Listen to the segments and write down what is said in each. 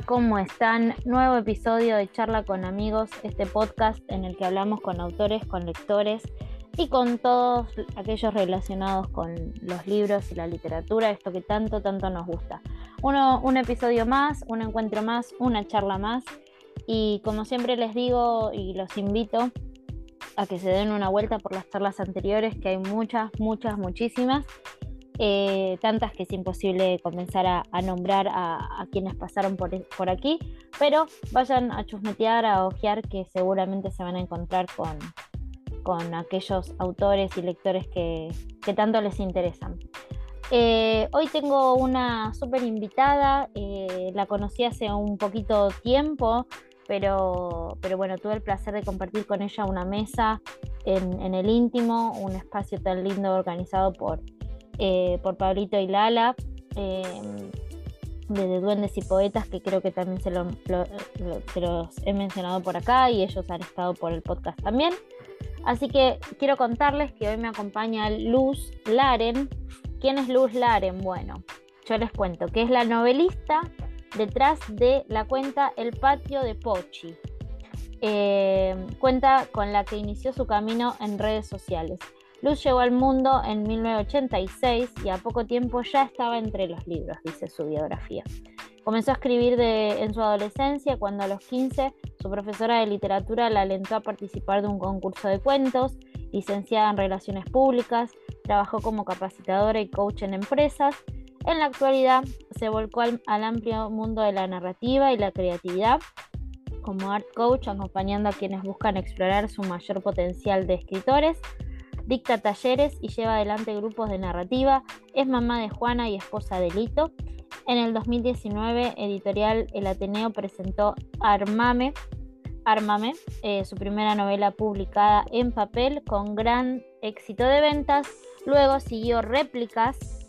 ¿cómo están? Nuevo episodio de Charla con Amigos, este podcast en el que hablamos con autores, con lectores y con todos aquellos relacionados con los libros y la literatura, esto que tanto, tanto nos gusta. Uno, un episodio más, un encuentro más, una charla más y como siempre les digo y los invito a que se den una vuelta por las charlas anteriores, que hay muchas, muchas, muchísimas eh, tantas que es imposible comenzar a, nombrar a, quienes pasaron por, por, aquí, pero vayan a chusmetear, a ojear, que seguramente se van a encontrar con, con aquellos autores y lectores que, tanto les interesan. Eh, hoy tengo una súper invitada, eh, la conocí hace un poquito tiempo, pero, pero bueno, tuve el placer de compartir con ella una mesa en el íntimo, un espacio tan lindo organizado por eh, por Pablito y Lala, em, de Duendes y Poetas, que creo que también se, los he mencionado por acá y ellos han estado por el podcast también. Así que quiero contarles que hoy me acompaña Luz Laren. ¿Quién es Luz Laren? Bueno, yo les cuento que es la novelista detrás de la cuenta El Patio de Pochi. Em, cuenta con la que inició su camino en redes sociales. Luz llegó al mundo en 1986 y a poco tiempo ya estaba entre los libros, dice su biografía. Comenzó a escribir en su adolescencia cuando a los 15 su profesora de literatura la alentó a participar de un concurso de cuentos, licenciada en Relaciones Públicas, trabajó como capacitadora y coach en empresas. En la actualidad se volcó al, al amplio mundo de la narrativa y la creatividad como art coach, acompañando a quienes buscan explorar su mayor potencial de escritores dicta talleres y lleva adelante grupos de narrativa, es mamá de Juana y esposa de Lito. En el 2019, editorial El Ateneo presentó Armame, Armame eh, su primera novela publicada en papel con gran éxito de ventas. Luego siguió Réplicas,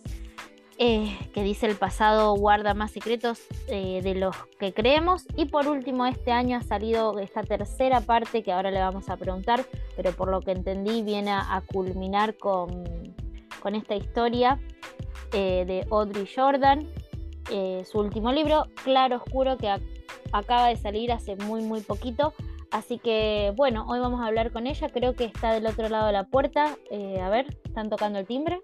eh, que dice el pasado guarda más secretos eh, de los que creemos. Y por último, este año ha salido esta tercera parte que ahora le vamos a preguntar, pero por lo que entendí viene a, culminar con, con, esta historia eh, de Audrey Jordan, su último libro, Claro Oscuro, que acaba de salir hace muy, muy poquito. Así que bueno, hoy vamos a hablar con ella, creo que está del otro lado de la puerta. a ver, están tocando el timbre.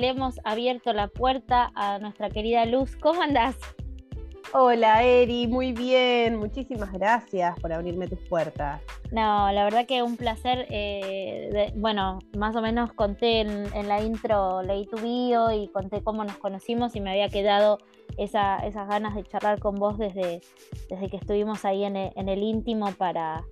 Le hemos abierto la puerta a nuestra querida Luz. ¿Cómo andás? Hola Eri, muy bien, muchísimas gracias por abrirme tus puertas. No, la verdad que un placer. Eh, bueno, más o menos conté en, la intro, leí tu bio y conté cómo nos conocimos y me había quedado esas ganas de charlar con vos desde, desde que estuvimos ahí en el íntimo para,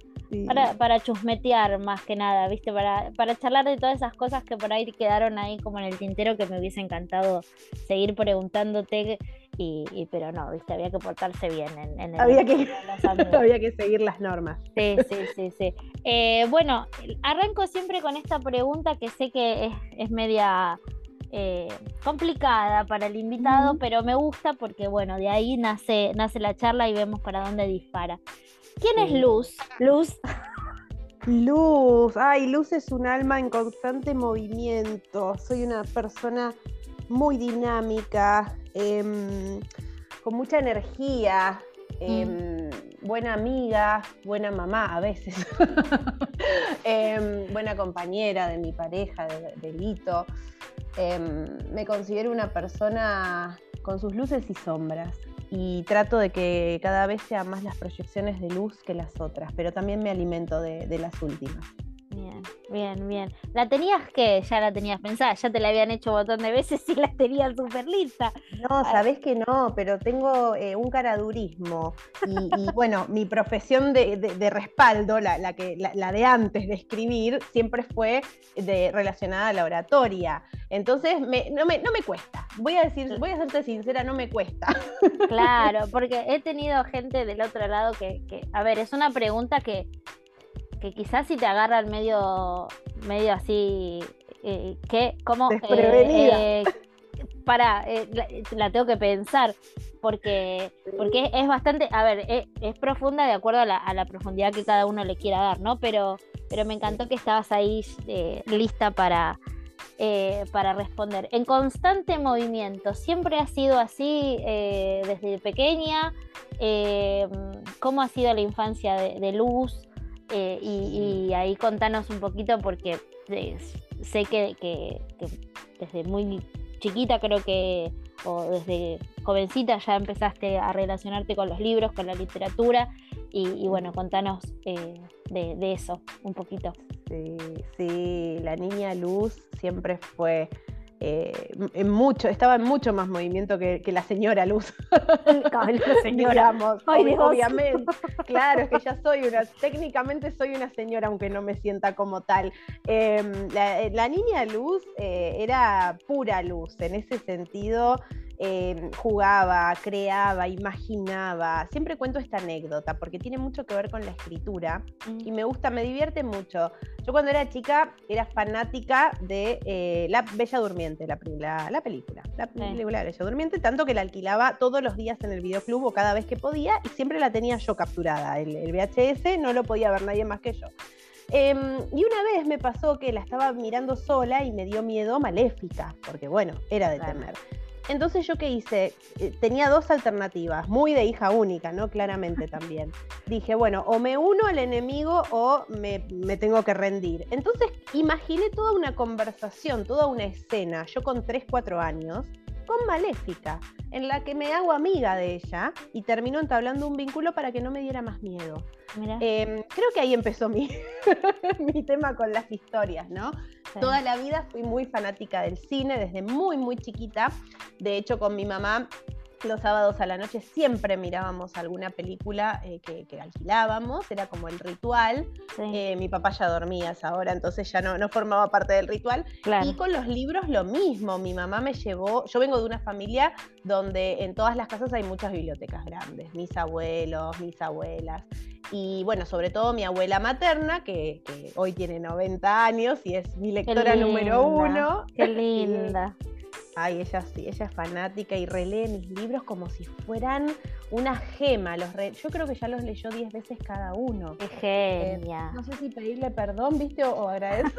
para, para, chusmetear más que nada, ¿viste? Para, para charlar de todas esas cosas que por ahí quedaron ahí como en el tintero que me hubiese encantado seguir preguntándote. Y, pero no, viste, había que portarse bien en, el había que, había que seguir las normas. Sí, sí, sí, sí. Eh, bueno, arranco siempre con esta pregunta que sé que es, es media eh, complicada para el invitado, pero me gusta porque bueno, de ahí nace, nace la charla y vemos para dónde dispara. ¿Quién es Luz? Luz. Luz, ay, Luz es un alma en constante movimiento. Soy una persona muy dinámica, em, con mucha energía, em, buena amiga, buena mamá a veces, em, buena compañera de mi pareja, de, de Lito. me considero una persona con sus luces y sombras y trato de que cada vez sean más las proyecciones de luz que las otras, pero también me alimento de, las últimas. Bien, Bien, bien. ¿La tenías que, ya la tenías pensada, ya te la habían hecho un montón de veces y la tenías súper lista? No, ah. sabés que no, pero tengo eh, un caradurismo. Y, y, bueno, mi profesión de, respaldo, la, que, la, de antes de escribir, siempre fue de, relacionada a la oratoria. Entonces, me, no, me, no me cuesta. Voy a decir, voy a serte sincera, no me cuesta. Claro, porque he tenido gente del otro lado que, que a ver, es una pregunta que que quizás si te agarra el medio, medio así, eh, que, como... Eh, eh, para, la, tengo que pensar, porque, porque es bastante, a ver, es, profunda de acuerdo a la, profundidad que cada uno le quiera dar, ¿no? Pero, pero me encantó que estabas ahí lista para, para responder. En constante movimiento, ¿siempre ha sido así desde pequeña? ¿Cómo ha sido la infancia de Luz? Eh, y, ahí contanos un poquito porque eh, sé que, desde muy chiquita creo que, o desde jovencita ya empezaste a relacionarte con los libros, con la literatura y, bueno, contanos eh, de, de, eso un poquito. Sí, sí, la niña Luz siempre fue eh, en mucho, estaba en mucho más movimiento que, la señora Luz. la señora, obviamente. Claro, es que ya soy una, técnicamente soy una señora, aunque no me sienta como tal. Em, la, niña Luz eh, era pura luz, en ese sentido Em, jugaba, creaba, imaginaba. Siempre cuento esta anécdota porque tiene mucho que ver con la escritura mm. y me gusta, me divierte mucho. Yo cuando era chica era fanática de eh, La Bella Durmiente, la, la, película, la película de Bella Durmiente, tanto que la alquilaba todos los días en el videoclub o cada vez que podía y siempre la tenía yo capturada. El, VHS no lo podía ver nadie más que yo. Em, y una vez me pasó que la estaba mirando sola y me dio miedo maléfica, porque bueno, era de temer. Entonces yo qué hice, eh, tenía dos alternativas, muy de hija única, ¿no? Claramente también. Dije, bueno, o me uno al enemigo o me, tengo que rendir. Entonces imaginé toda una conversación, toda una escena, yo con 3, 4 años, con Maléfica, en la que me hago amiga de ella y termino entablando un vínculo para que no me diera más miedo. Em, creo que ahí empezó mi, mi tema con las historias, ¿no? Toda la vida fui muy fanática del cine, desde muy, muy chiquita. De hecho, con mi mamá los sábados a la noche siempre mirábamos alguna película eh, que, alquilábamos, era como el ritual. Eh, mi papá ya dormía a esa hora, entonces ya no, no formaba parte del ritual. Y con los libros lo mismo, mi mamá me llevó, yo vengo de una familia donde en todas las casas hay muchas bibliotecas grandes, mis abuelos, mis abuelas. Y bueno, sobre todo mi abuela materna, que, hoy tiene 90 años y es mi lectora número uno. Qué linda. Ay, ella sí, ella es fanática y relee mis libros como si fueran una gema. Los Yo creo que ya los leyó 10 veces cada uno. Qué genia. Eh, no sé si pedirle perdón, ¿viste? O, agradecer.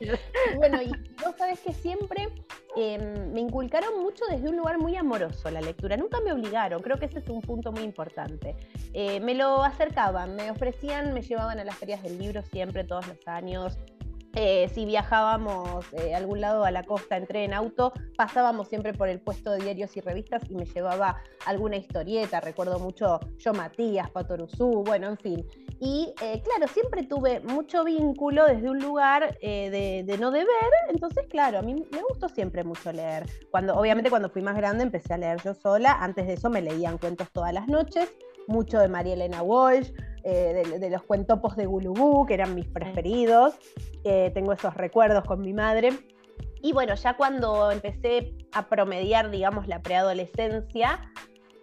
bueno, y vos sabés que siempre em, me inculcaron mucho desde un lugar muy amoroso la lectura. Nunca me obligaron, creo que ese es un punto muy importante. Eh, me lo acercaban, me ofrecían, me llevaban a las ferias del libro siempre, todos los años. Eh, si viajábamos eh, a algún lado a la costa en tren, auto, pasábamos siempre por el puesto de diarios y revistas y me llevaba alguna historieta, recuerdo mucho Yo Matías, Patoruzú, bueno, en fin. Y eh, claro, siempre tuve mucho vínculo desde un lugar de, de, no deber, entonces claro, a mí me gustó siempre mucho leer. Cuando, obviamente cuando fui más grande empecé a leer yo sola, antes de eso me leían cuentos todas las noches, mucho de María Elena Walsh, eh, de, los cuentopos de Gulubú, que eran mis preferidos. Eh, tengo esos recuerdos con mi madre. Y bueno, ya cuando empecé a promediar, digamos, la preadolescencia,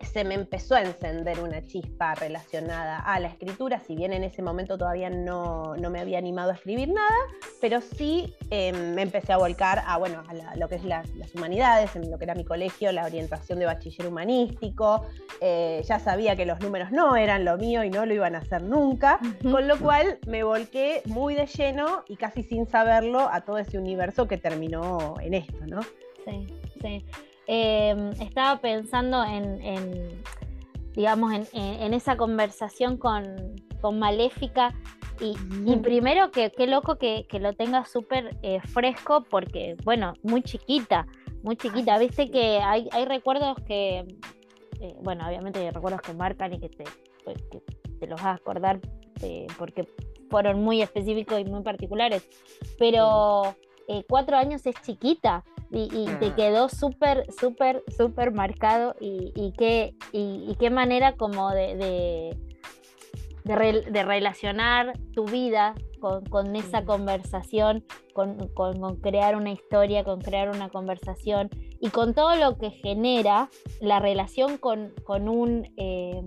se me empezó a encender una chispa relacionada a la escritura, si bien en ese momento todavía no, me había animado a escribir nada, pero sí em, me empecé a volcar a, bueno, a lo que es las humanidades, en lo que era mi colegio, la orientación de bachiller humanístico, eh, ya sabía que los números no eran lo mío y no lo iban a hacer nunca, con lo cual me volqué muy de lleno y casi sin saberlo a todo ese universo que terminó en esto, ¿no? Sí, sí. Em, estaba pensando en, digamos, en, esa conversación con, Maléfica. Y, primero que qué loco que, lo tenga súper eh, fresco porque, bueno, muy chiquita, muy chiquita. Viste que hay, recuerdos que, eh, bueno, obviamente hay recuerdos que marcan y que te, te los vas a acordar eh, porque fueron muy específicos y muy particulares, pero cuatro años es chiquita y, te quedó súper, súper, súper marcado y, qué, y, qué manera como de, de, relacionar tu vida con, esa conversación, con, crear una historia, con crear una conversación y con todo lo que genera la relación con, un... Eh,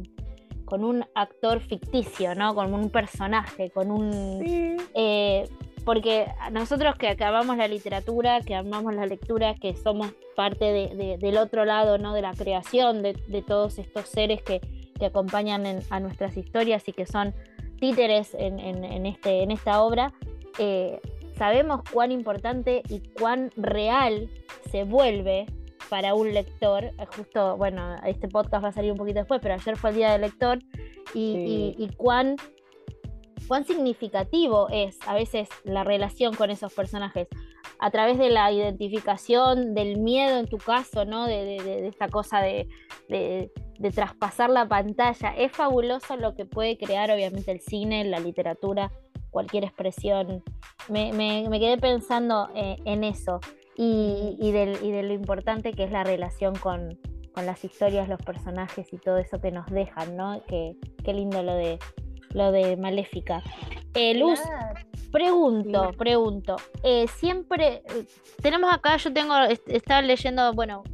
con un actor ficticio, ¿no? Con un personaje, con un... Eh, porque nosotros que, amamos la literatura, que amamos la lectura, que somos parte del otro lado, ¿no? De la creación de, todos estos seres que, acompañan a nuestras historias y que son títeres en, este, en esta obra, eh, sabemos cuán importante y cuán real se vuelve para un lector. Eh, justo, bueno, este podcast va a salir un poquito después, pero ayer fue el día del lector y, cuán, cuán significativo es a veces la relación con esos personajes a través de la identificación, del miedo en tu caso, ¿no? De, esta cosa de, traspasar la pantalla. Es fabuloso lo que puede crear, obviamente, el cine, la literatura, cualquier expresión. Me, quedé pensando eh, en eso y, de lo importante que es la relación con, las historias, los personajes y todo eso que nos dejan, ¿no? Qué lindo lo de, lo de Maléfica. Eh, Luz, pregunto, pregunto. Eh, siempre eh, tenemos acá, yo tengo, estaba leyendo, bueno,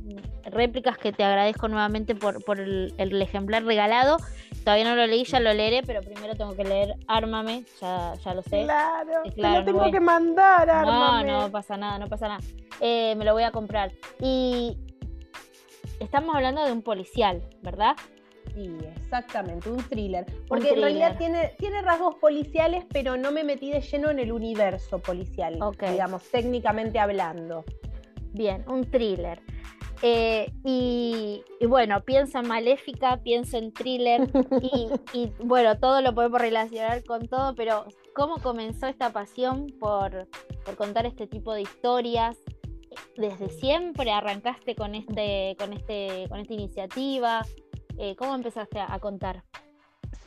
réplicas que te agradezco nuevamente por, por el, ejemplar regalado. Todavía no lo leí, ya lo leeré, pero primero tengo que leer Ármame, ya, ya lo sé. Claro, claro te lo tengo que mandar, Ármame. No, no pasa nada, no pasa nada. me lo voy a comprar. Y estamos hablando de un policial, ¿verdad? Sí, exactamente, un thriller. Porque en realidad tiene, tiene rasgos policiales, pero no me metí de lleno en el universo policial, digamos, técnicamente hablando. Bien, un thriller. Eh, y, bueno, pienso en Maléfica, pienso en thriller y, bueno, todo lo podemos relacionar con todo, pero ¿cómo comenzó esta pasión por, por contar este tipo de historias? ¿Desde siempre arrancaste con, este, con, este, con esta iniciativa? Eh, ¿Cómo empezaste a, contar?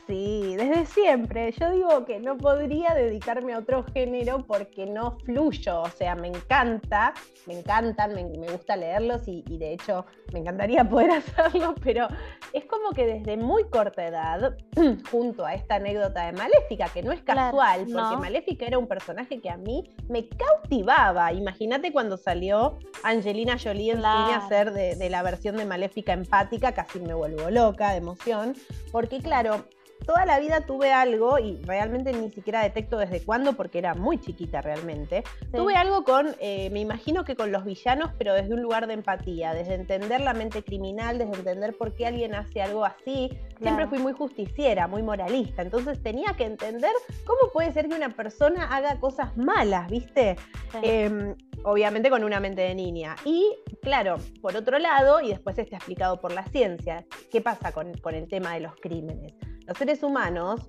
Sí, desde siempre. Yo digo que no podría dedicarme a otro género porque no fluyo. O sea, me encanta, me encantan, me, gusta leerlos y, de hecho me encantaría poder hacerlo, pero es como que desde muy corta edad, junto a esta anécdota de Maléfica, que no es casual, porque Maléfica era un personaje que a mí me cautivaba. Imagínate cuando salió Angelina Jolie en cine a hacer de, de la versión de Maléfica empática, casi me vuelvo loca de emoción, porque claro, toda la vida tuve algo, y realmente ni siquiera detecto desde cuándo, porque era muy chiquita realmente, tuve algo con, eh, me imagino que con los villanos, pero desde un lugar de empatía, desde entender la mente criminal, desde entender por qué alguien hace algo así. Siempre fui muy justiciera, muy moralista, entonces tenía que entender cómo puede ser que una persona haga cosas malas, ¿viste? Em, obviamente con una mente de niña. Y claro, por otro lado, y después está explicado por la ciencia, ¿qué pasa con, con el tema de los crímenes? los seres humanos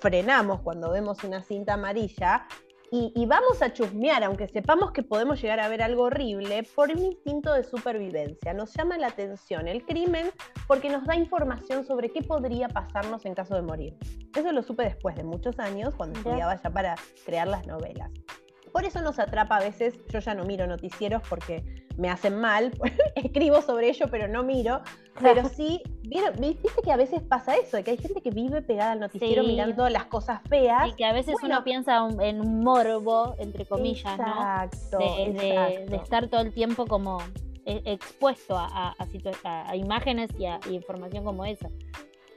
frenamos cuando vemos una cinta amarilla y, vamos a chusmear, aunque sepamos que podemos llegar a ver algo horrible, por un instinto de supervivencia. Nos llama la atención el crimen porque nos da información sobre qué podría pasarnos en caso de morir. Eso lo supe después de muchos años, cuando estudiaba ya para crear las novelas. Por eso nos atrapa a veces, yo ya no miro noticieros porque me hacen mal, escribo sobre ello pero no miro, pero sí, viste que a veces pasa eso, que hay gente que vive pegada al noticiero mirando las cosas feas. Y que a veces uno piensa en un morbo, entre comillas, exacto, ¿no? De, estar todo el tiempo como e, expuesto a, a, imágenes y a información como esa.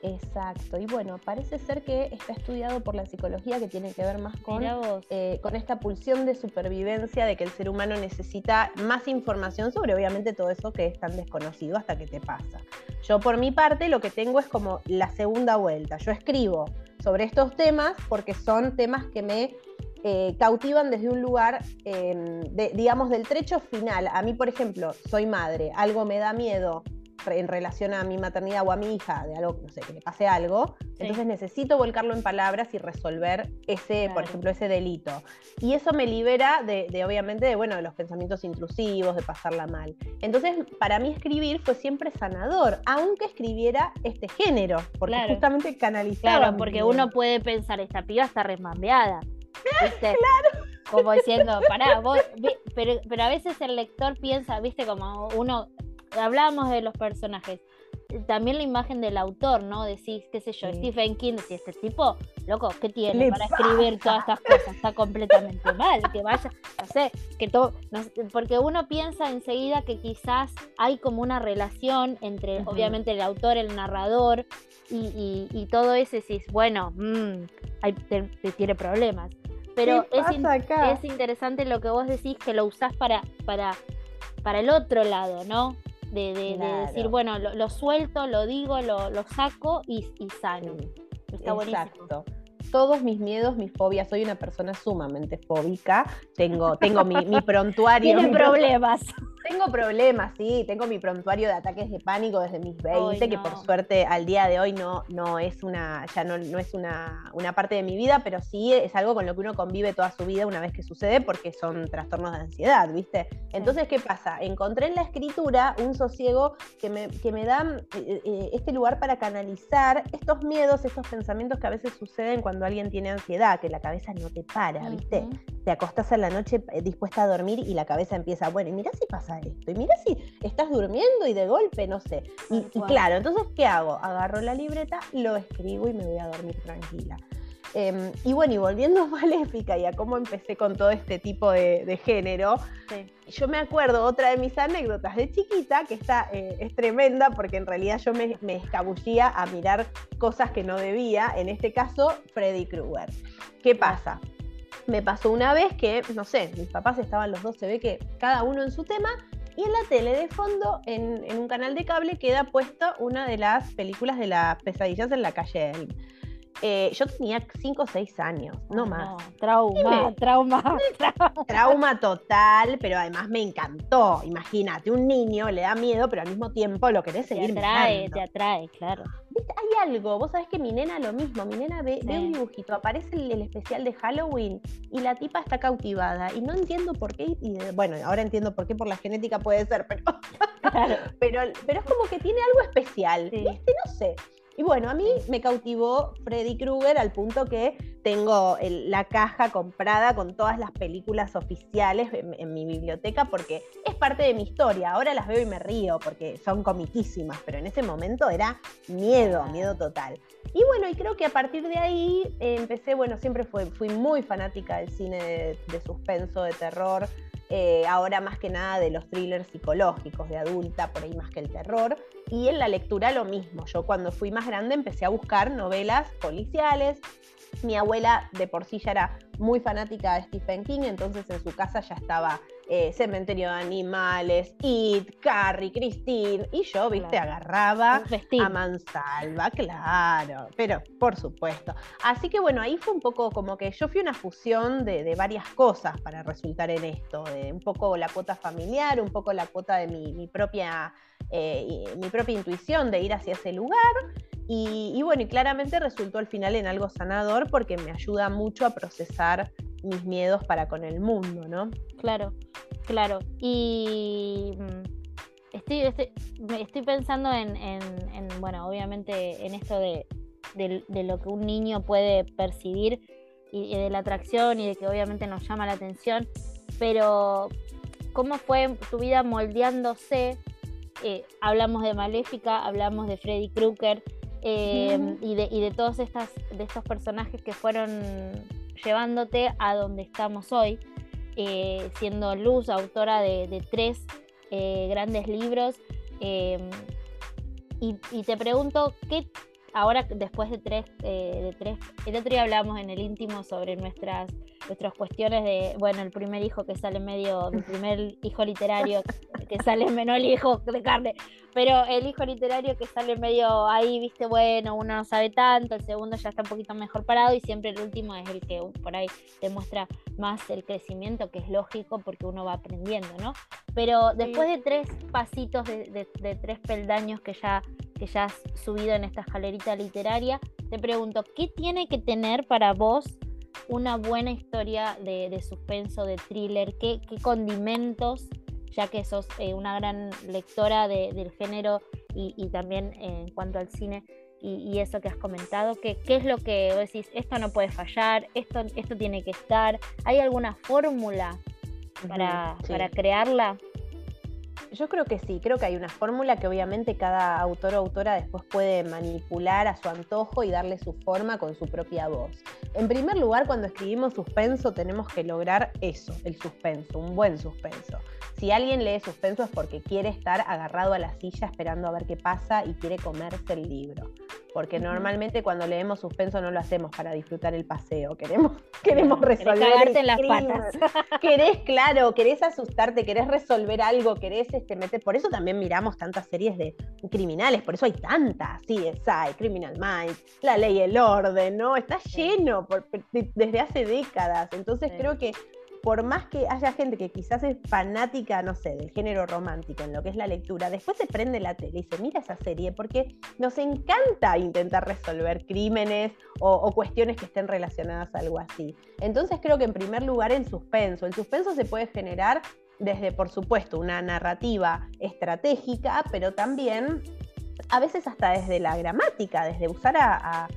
Exacto, y bueno, parece ser que está estudiado por la psicología que tiene que ver más con, eh, con esta pulsión de supervivencia de que el ser humano necesita más información sobre obviamente todo eso que es tan desconocido hasta que te pasa. Yo por mi parte lo que tengo es como la segunda vuelta, yo escribo sobre estos temas porque son temas que me eh, cautivan desde un lugar, em, digamos, del trecho final. A mí, por ejemplo, soy madre, algo me da miedo en relación a mi maternidad o a mi hija, de algo, no sé, que le pase algo, entonces necesito volcarlo en palabras y resolver ese, por ejemplo, ese delito. Y eso me libera de, obviamente, de, bueno, de los pensamientos intrusivos, de pasarla mal. Entonces, para mí escribir fue siempre sanador, aunque escribiera este género, porque justamente canalizaba. Claro, porque uno puede pensar, esta piba está resmambeada. Claro. Como diciendo, pará, vos, pero, pero a veces el lector piensa, viste, como uno, hablábamos de los personajes, también la imagen del autor, ¿no? Decís, qué sé yo, Stephen King, decís, este tipo, loco, ¿qué tiene para escribir todas estas cosas? Está completamente mal, que vaya, no sé, que todo, porque uno piensa enseguida que quizás hay como una relación entre, obviamente, el autor, el narrador y, todo eso, decís, bueno, mmm, te, tiene problemas. Pero es, es, interesante lo que vos decís que lo usás para, para, para el otro lado, ¿no? De, decir, bueno, lo, suelto, lo digo, lo, saco y, y sano. Está Exacto todos mis miedos, mis fobias. Soy una persona sumamente fóbica. Tengo, tengo mi, mi prontuario. Tiene problemas. Tengo problemas, sí. Tengo mi prontuario de ataques de pánico desde mis 20, que por suerte al día de hoy no, no es una, ya no, no es una, una, parte de mi vida, pero sí es algo con lo que uno convive toda su vida una vez que sucede, porque son trastornos de ansiedad, ¿viste? Entonces, ¿qué pasa? Encontré en la escritura un sosiego que me, que me da eh, eh, este lugar para canalizar estos miedos, estos pensamientos que a veces suceden cuando alguien tiene ansiedad, que la cabeza no te para, ¿viste? Te acostás a la noche eh, dispuesta a dormir y la cabeza empieza, bueno, y mira si pasa esto, y mira si estás durmiendo y de golpe, no sé. Y, claro, entonces, ¿qué hago? Agarro la libreta, lo escribo y me voy a dormir tranquila. Em, y bueno, y volviendo a Maléfica y a cómo empecé con todo este tipo de, género, yo me acuerdo otra de mis anécdotas de chiquita, que esta eh, es tremenda porque en realidad yo me, me, escabullía a mirar cosas que no debía, en este caso Freddy Krueger. ¿Qué pasa? Me pasó una vez que, no sé, mis papás estaban los dos, se ve que cada uno en su tema, y en la tele de fondo, en, un canal de cable, queda puesta una de las películas de las pesadillas en la calle eh, yo tenía 5 o 6 años, no más. trauma, trauma, trauma. Trauma total, pero además me encantó. Imagínate, un niño le da miedo, pero al mismo tiempo lo querés seguir Te atrae, te atrae, claro. Hay algo, vos sabés que mi nena lo mismo, mi nena ve, un dibujito, aparece el, el, especial de Halloween y la tipa está cautivada y no entiendo por qué, y bueno, ahora entiendo por qué por la genética puede ser, pero, pero, pero es como que tiene algo especial, ¿viste? No sé. Y bueno, a mí me cautivó Freddy Krueger al punto que tengo la caja comprada con todas las películas oficiales en, mi biblioteca porque es parte de mi historia. Ahora las veo y me río porque son comiquísimas, pero en ese momento era miedo, miedo total. Y bueno, y creo que a partir de ahí eh, empecé, bueno, siempre fui muy fanática del cine de suspenso, de terror. Eh, ahora más que nada de los thrillers psicológicos de adulta, por ahí más que el terror. Y en la lectura lo mismo. Yo cuando fui más grande empecé a buscar novelas policiales. Mi abuela de por sí ya era muy fanática de Stephen King, entonces en su casa ya estaba eh, Cementerio de Animales, It, Carrie, Christine, y yo, viste, agarraba a mansalva, claro, pero por supuesto. Así que bueno, ahí fue un poco como que yo fui una fusión de, varias cosas para resultar en esto, de un poco la cuota familiar, un poco la cuota de mi, propia, eh, mi propia intuición de ir hacia ese lugar. Y, y, bueno, y claramente resultó al final en algo sanador porque me ayuda mucho a procesar mis miedos para con el mundo, ¿no? Claro, claro. Y mm, estoy, estoy, pensando en, bueno, obviamente en esto de, lo que un niño puede percibir y, de la atracción y de que obviamente nos llama la atención, pero ¿cómo fue tu vida moldeándose? Eh, hablamos de Maléfica, hablamos de Freddy Krueger eh, y, de, y de todos estas, de estos personajes que fueron llevándote a donde estamos hoy, eh, siendo Luz autora de, tres eh, grandes libros. Em, y, te pregunto, ¿qué ahora después de tres, eh, de tres, el otro día hablamos en el íntimo sobre nuestras nuestras cuestiones de, bueno, el primer hijo que sale medio, el primer hijo literario que sale, menos el hijo de carne, pero el hijo literario que sale medio ahí, viste, bueno, uno no sabe tanto, el segundo ya está un poquito mejor parado y siempre el último es el que por ahí demuestra más el crecimiento, que es lógico porque uno va aprendiendo, ¿no? Pero después de tres pasitos, de, tres peldaños que ya, que ya has subido en esta escalerita literaria, te pregunto, ¿qué tiene que tener para vos una buena historia de, suspenso, de thriller? ¿Qué, condimentos, ya que sos eh, una gran lectora del género y, también en cuanto al cine, y, eso que has comentado, ¿qué, ¿qué es lo que vos decís, esto no puede fallar, esto, esto tiene que estar? ¿Hay alguna fórmula para, para crearla? Yo creo que sí, creo que hay una fórmula que obviamente cada autor o autora después puede manipular a su antojo y darle su forma con su propia voz. En primer lugar, cuando escribimos suspenso tenemos que lograr eso, el suspenso, un buen suspenso. Si alguien lee suspenso es porque quiere estar agarrado a la silla esperando a ver qué pasa y quiere comerse el libro porque normalmente cuando leemos suspenso no lo hacemos para disfrutar el paseo, queremos, queremos resolver. en las patas. querés, claro, querés asustarte, querés resolver algo, querés Por eso también miramos tantas series de criminales, por eso hay tantas, sí, hay Criminal Minds, La Ley y el Orden, ¿no? Está lleno desde hace décadas. Entonces creo que por más que haya gente que quizás es fanática, no sé, del género romántico en lo que es la lectura, después se prende la tele y se mira esa serie porque nos encanta intentar resolver crímenes o, cuestiones que estén relacionadas a algo así. Entonces creo que en primer lugar en suspenso. El suspenso se puede generar desde, por supuesto, una narrativa estratégica, pero también a veces hasta desde la gramática, desde usar a,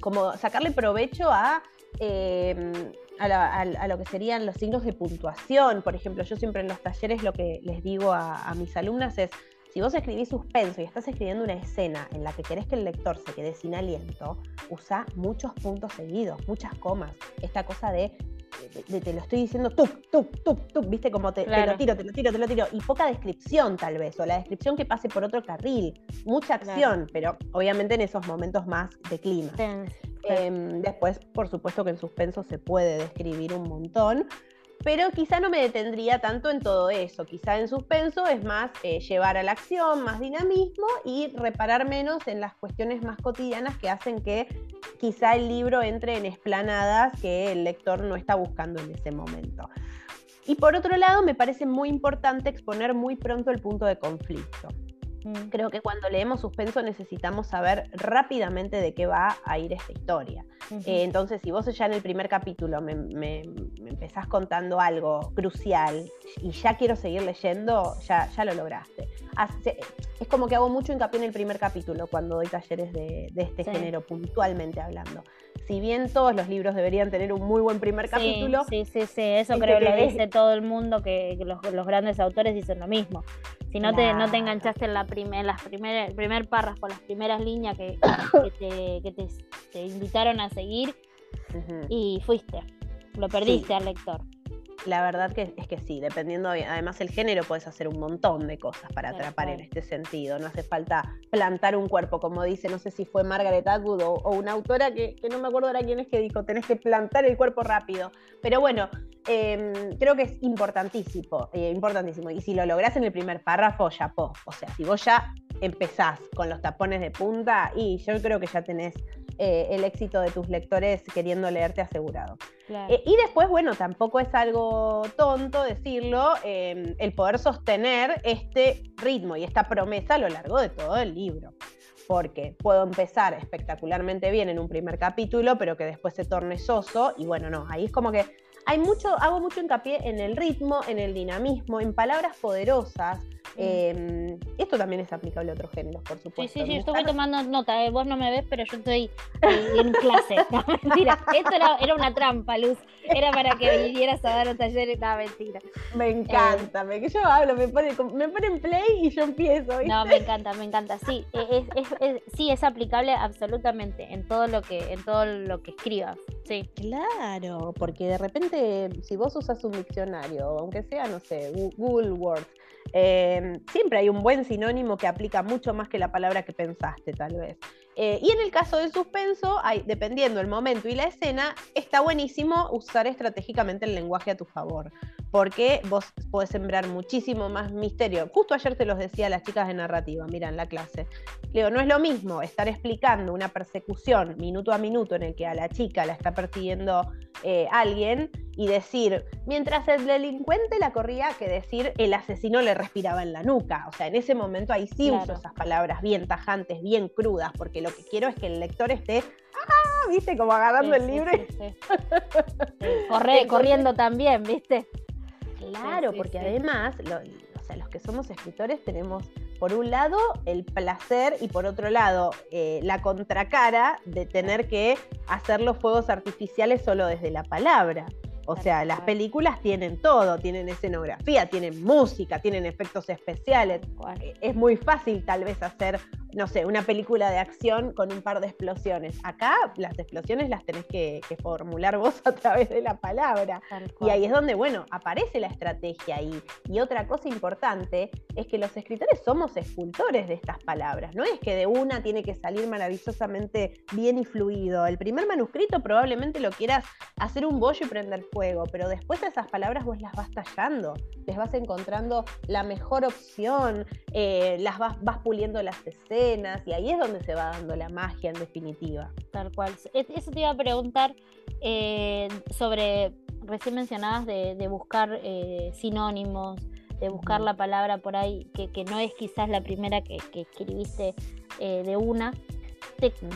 como sacarle provecho a eh, a, lo que serían los signos de puntuación. Por ejemplo, yo siempre en los talleres lo que les digo a, mis alumnas es, si vos escribís suspenso y estás escribiendo una escena en la que querés que el lector se quede sin aliento, usa muchos puntos seguidos, muchas comas. Esta cosa de, te lo estoy diciendo tuk, tuk, tuk, tuk, viste como te, lo tiro, te lo tiro, te lo tiro. Y poca descripción tal vez, o la descripción que pase por otro carril. Mucha acción, pero obviamente en esos momentos más de clima. Em, después, por supuesto que en suspenso se puede describir un montón, pero quizá no me detendría tanto en todo eso. Quizá en suspenso es más eh, llevar a la acción, más dinamismo y reparar menos en las cuestiones más cotidianas que hacen que quizá el libro entre en esplanadas que el lector no está buscando en ese momento. Y por otro lado, me parece muy importante exponer muy pronto el punto de conflicto. Mm. Creo que cuando leemos suspenso necesitamos saber rápidamente de qué va a ir esta historia. Eh, entonces, si vos ya en el primer capítulo me, empezás contando algo crucial y ya quiero seguir leyendo, ya, ya lo lograste. es como que hago mucho hincapié en el primer capítulo cuando doy talleres de, este género, puntualmente hablando si bien todos los libros deberían tener un muy buen primer capítulo. Sí, sí, sí, eso creo que lo dice todo el mundo, que, los, grandes autores dicen lo mismo. Si no, te, no te enganchaste en la primer, las primer, el primer párrafo, las primeras líneas que, que, te, invitaron a seguir y fuiste, lo perdiste al lector. La verdad que es que sí, dependiendo, además el género puedes hacer un montón de cosas para atrapar en este sentido. No hace falta plantar un cuerpo, como dice, no sé si fue Margaret Atwood o, una autora que, no me acuerdo ahora quién es que dijo, tenés que plantar el cuerpo rápido. Pero bueno, em, creo que es importantísimo, eh, importantísimo. Y si lo lográs en el primer párrafo, ya po. O sea, si vos ya empezás con los tapones de punta, y yo creo que ya tenés eh, el éxito de tus lectores queriendo leerte asegurado. Eh, y después, bueno, tampoco es algo tonto decirlo, em, el poder sostener este ritmo y esta promesa a lo largo de todo el libro. Porque puedo empezar espectacularmente bien en un primer capítulo, pero que después se torne soso, y bueno, no, ahí es como que hay mucho, hago mucho hincapié en el ritmo, en el dinamismo, en palabras poderosas, Em, esto también es aplicable a otros géneros, por supuesto. Sí, sí, sí, estoy tomando nota, eh, vos no me ves, pero yo estoy en clase. No, mentira, esto era, una trampa, Luz. Era para que vinieras a dar un taller, estaba mentira. Me encanta, que yo hablo, me pone, me en play y yo empiezo. No, me encanta, me encanta. Sí, e, es, sí, es aplicable absolutamente en todo lo que, en todo lo que escribas. Sí. Claro, porque de repente, si vos usas un diccionario, aunque sea, no sé, Google Words, Em, siempre hay un buen sinónimo que aplica mucho más que la palabra que pensaste, tal vez. Eh, y en el caso del suspenso, hay, dependiendo el momento y la escena, está buenísimo usar estratégicamente el lenguaje a tu favor, porque vos podés sembrar muchísimo más misterio. Justo ayer te los decía a las chicas de narrativa, mira, en la clase. Leo, no es lo mismo estar explicando una persecución minuto a minuto en el que a la chica la está persiguiendo eh, alguien y decir, mientras el delincuente la corría, que decir el asesino le respiraba en la nuca. O sea, en ese momento ahí sí uso esas palabras bien tajantes, bien crudas, porque lo que quiero es que el lector esté, ¡ah! ¿Viste? Como agarrando el libro. corriendo también, ¿viste? Claro, porque además, o sea, los que somos escritores tenemos por un lado el placer y por otro lado eh, la contracara de tener que hacer los fuegos artificiales solo desde la palabra. O sea, las películas tienen todo, tienen escenografía, tienen música, tienen efectos especiales. Es muy fácil tal vez hacer, no sé, una película de acción con un par de explosiones. Acá las explosiones las tenés que, formular vos a través de la palabra. Y ahí es donde, bueno, aparece la estrategia ahí. Y otra cosa importante es que los escritores somos escultores de estas palabras. No es que de una tiene que salir maravillosamente bien y fluido. El primer manuscrito probablemente lo quieras hacer un bollo y prender fuego, pero después esas palabras vos las vas tallando, les vas encontrando la mejor opción, eh, las vas, vas puliendo las escenas y ahí es donde se va dando la magia en definitiva. Tal cual. Eso te iba a preguntar eh, sobre, recién mencionadas de, buscar eh, sinónimos, de buscar la palabra por ahí, que, no es quizás la primera que, escribiste de una.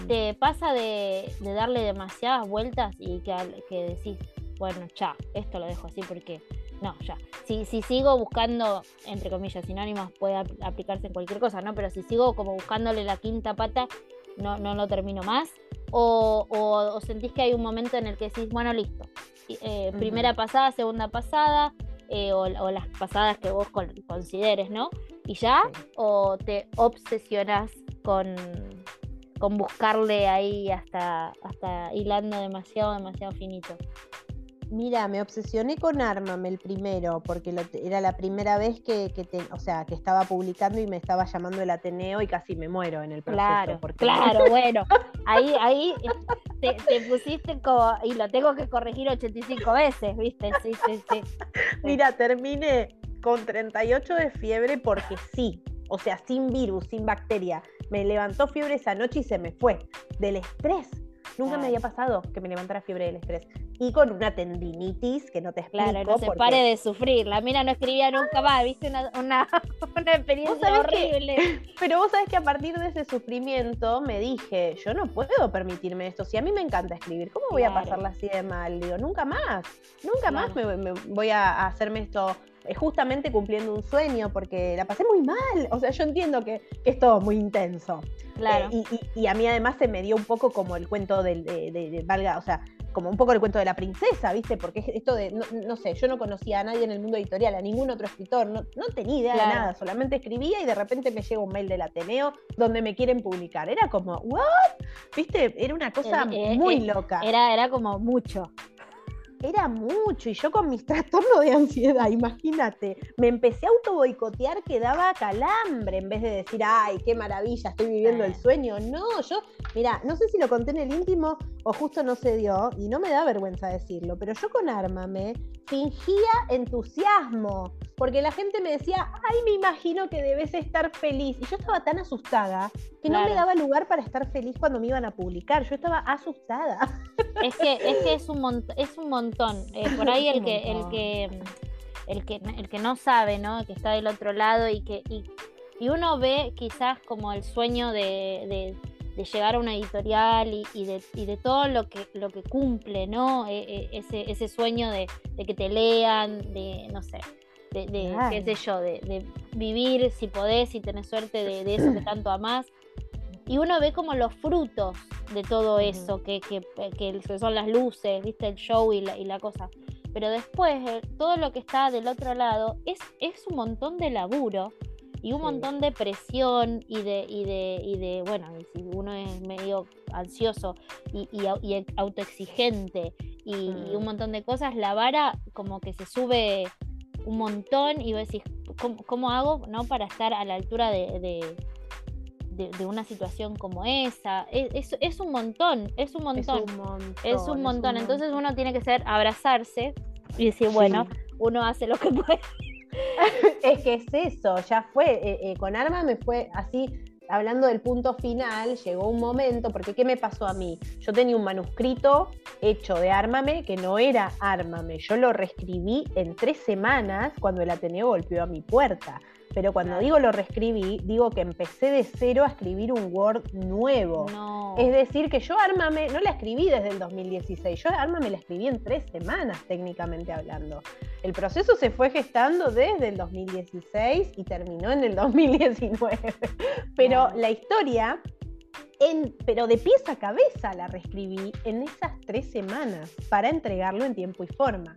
Te, pasa de, darle demasiadas vueltas y que, que decís, bueno, ya, esto lo dejo así porque no, ya. Si, si sigo buscando, entre comillas, sinónimos, puede aplicarse en cualquier cosa, ¿no? Pero si sigo como buscándole la quinta pata, no, no lo termino más. O, o, sentís que hay un momento en el que decís, bueno, listo. Eh, primera pasada, segunda pasada, eh, o, las pasadas que vos consideres, ¿no? Y ya, o te obsesionas con, con buscarle ahí hasta, hasta hilando demasiado, demasiado finito. Mira, me obsesioné con Armame el primero, porque era la primera vez que, o sea, que estaba publicando y me estaba llamando el Ateneo y casi me muero en el proceso. Claro, claro, bueno, ahí, ahí te, pusiste como, y lo tengo que corregir 85 veces, ¿viste? Sí, sí, sí. Mira, terminé con 38 de fiebre porque sí, o sea, sin virus, sin bacteria. Me levantó fiebre esa noche y se me fue, del estrés. Nunca me había pasado que me levantara fiebre del estrés y con una tendinitis que no te explico. Claro, no se pare de sufrir. La mina no escribía nunca más, viste una, una, experiencia horrible. pero vos sabés que a partir de ese sufrimiento me dije, yo no puedo permitirme esto. Si a mí me encanta escribir, ¿cómo voy a pasarla así de mal? Digo, nunca más, nunca más me, voy a hacerme esto justamente cumpliendo un sueño, porque la pasé muy mal. O sea, yo entiendo que, es todo muy intenso. Claro. Eh, y, a mí además se me dio un poco como el cuento del, de, valga, o sea, como un poco el cuento de la princesa, ¿viste? Porque esto de, no, sé, yo no conocía a nadie en el mundo editorial, a ningún otro escritor, no, tenía idea de nada, solamente escribía y de repente me llega un mail del Ateneo donde me quieren publicar. Era como, ¿what? ¿Viste? Era una cosa eh, muy loca. Era, era como mucho era mucho y yo con mis trastornos de ansiedad, imagínate, me empecé a auto boicotear que daba calambre en vez de decir, ay, qué maravilla, estoy viviendo el sueño. No, yo, mira, no sé si lo conté en el íntimo o justo no se dio y no me da vergüenza decirlo, pero yo con Ármame fingía entusiasmo, porque la gente me decía, ay, me imagino que debes estar feliz. Y yo estaba tan asustada que no me daba lugar para estar feliz cuando me iban a publicar. Yo estaba asustada. Es que es, que es, un, es un montón. Eh, por ahí el que, el que, el que, el que no sabe, ¿no? que está del otro lado y que y, uno ve quizás como el sueño de, llegar a una editorial y, de, de, todo lo que, lo que cumple, ¿no? E, e, ese, ese sueño de, que te lean, de, no sé, de, qué sé yo, de, vivir si podés, si tenés suerte de, eso que tanto amás. Y uno ve como los frutos de todo eso, que, que, que, son las luces, viste, el show y la, y la cosa. Pero después, eh, todo lo que está del otro lado es, es un montón de laburo y un montón de presión y de, y de, y de bueno, si uno es medio ansioso y, y, autoexigente y, un mm. montón de cosas, la vara como que se sube un montón y vos decís, ¿cómo, hago no para estar a la altura de, de, una situación como esa. Es, es, un montón, es un montón. Es un montón. Entonces uno tiene que ser abrazarse y decir, bueno, uno hace lo que puede. es que es eso, ya fue. Eh, eh, con Arma me fue así hablando del punto final, llegó un momento, porque ¿qué me pasó a mí? Yo tenía un manuscrito hecho de Ármame que no era Ármame. Yo lo reescribí en tres semanas cuando el Ateneo golpeó a mi puerta. Pero cuando digo lo reescribí, digo que empecé de cero a escribir un Word nuevo. Es decir, que yo Ármame no la escribí desde el 2016, yo Ármame la escribí en tres semanas, técnicamente hablando. El proceso se fue gestando desde el 2016 y terminó en el 2019. Pero la historia en, pero de pies a cabeza la reescribí en esas tres semanas para entregarlo en tiempo y forma.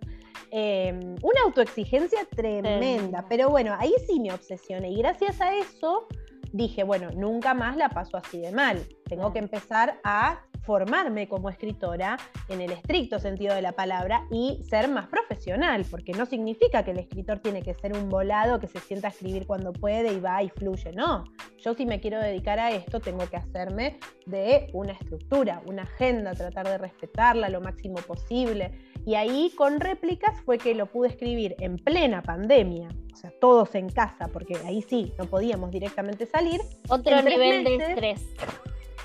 Em, una autoexigencia tremenda, pero bueno, ahí sí me obsesioné y gracias a eso dije, bueno, nunca más la paso así de mal, tengo que empezar a formarme como escritora en el estricto sentido de la palabra y ser más profesional, porque no significa que el escritor tiene que ser un volado que se sienta a escribir cuando puede y va y fluye, no. Yo si me quiero dedicar a esto tengo que hacerme de una estructura, una agenda, tratar de respetarla lo máximo posible. Y ahí con réplicas fue que lo pude escribir en plena pandemia, o sea, todos en casa, porque ahí sí, no podíamos directamente salir. Otro nivel de estrés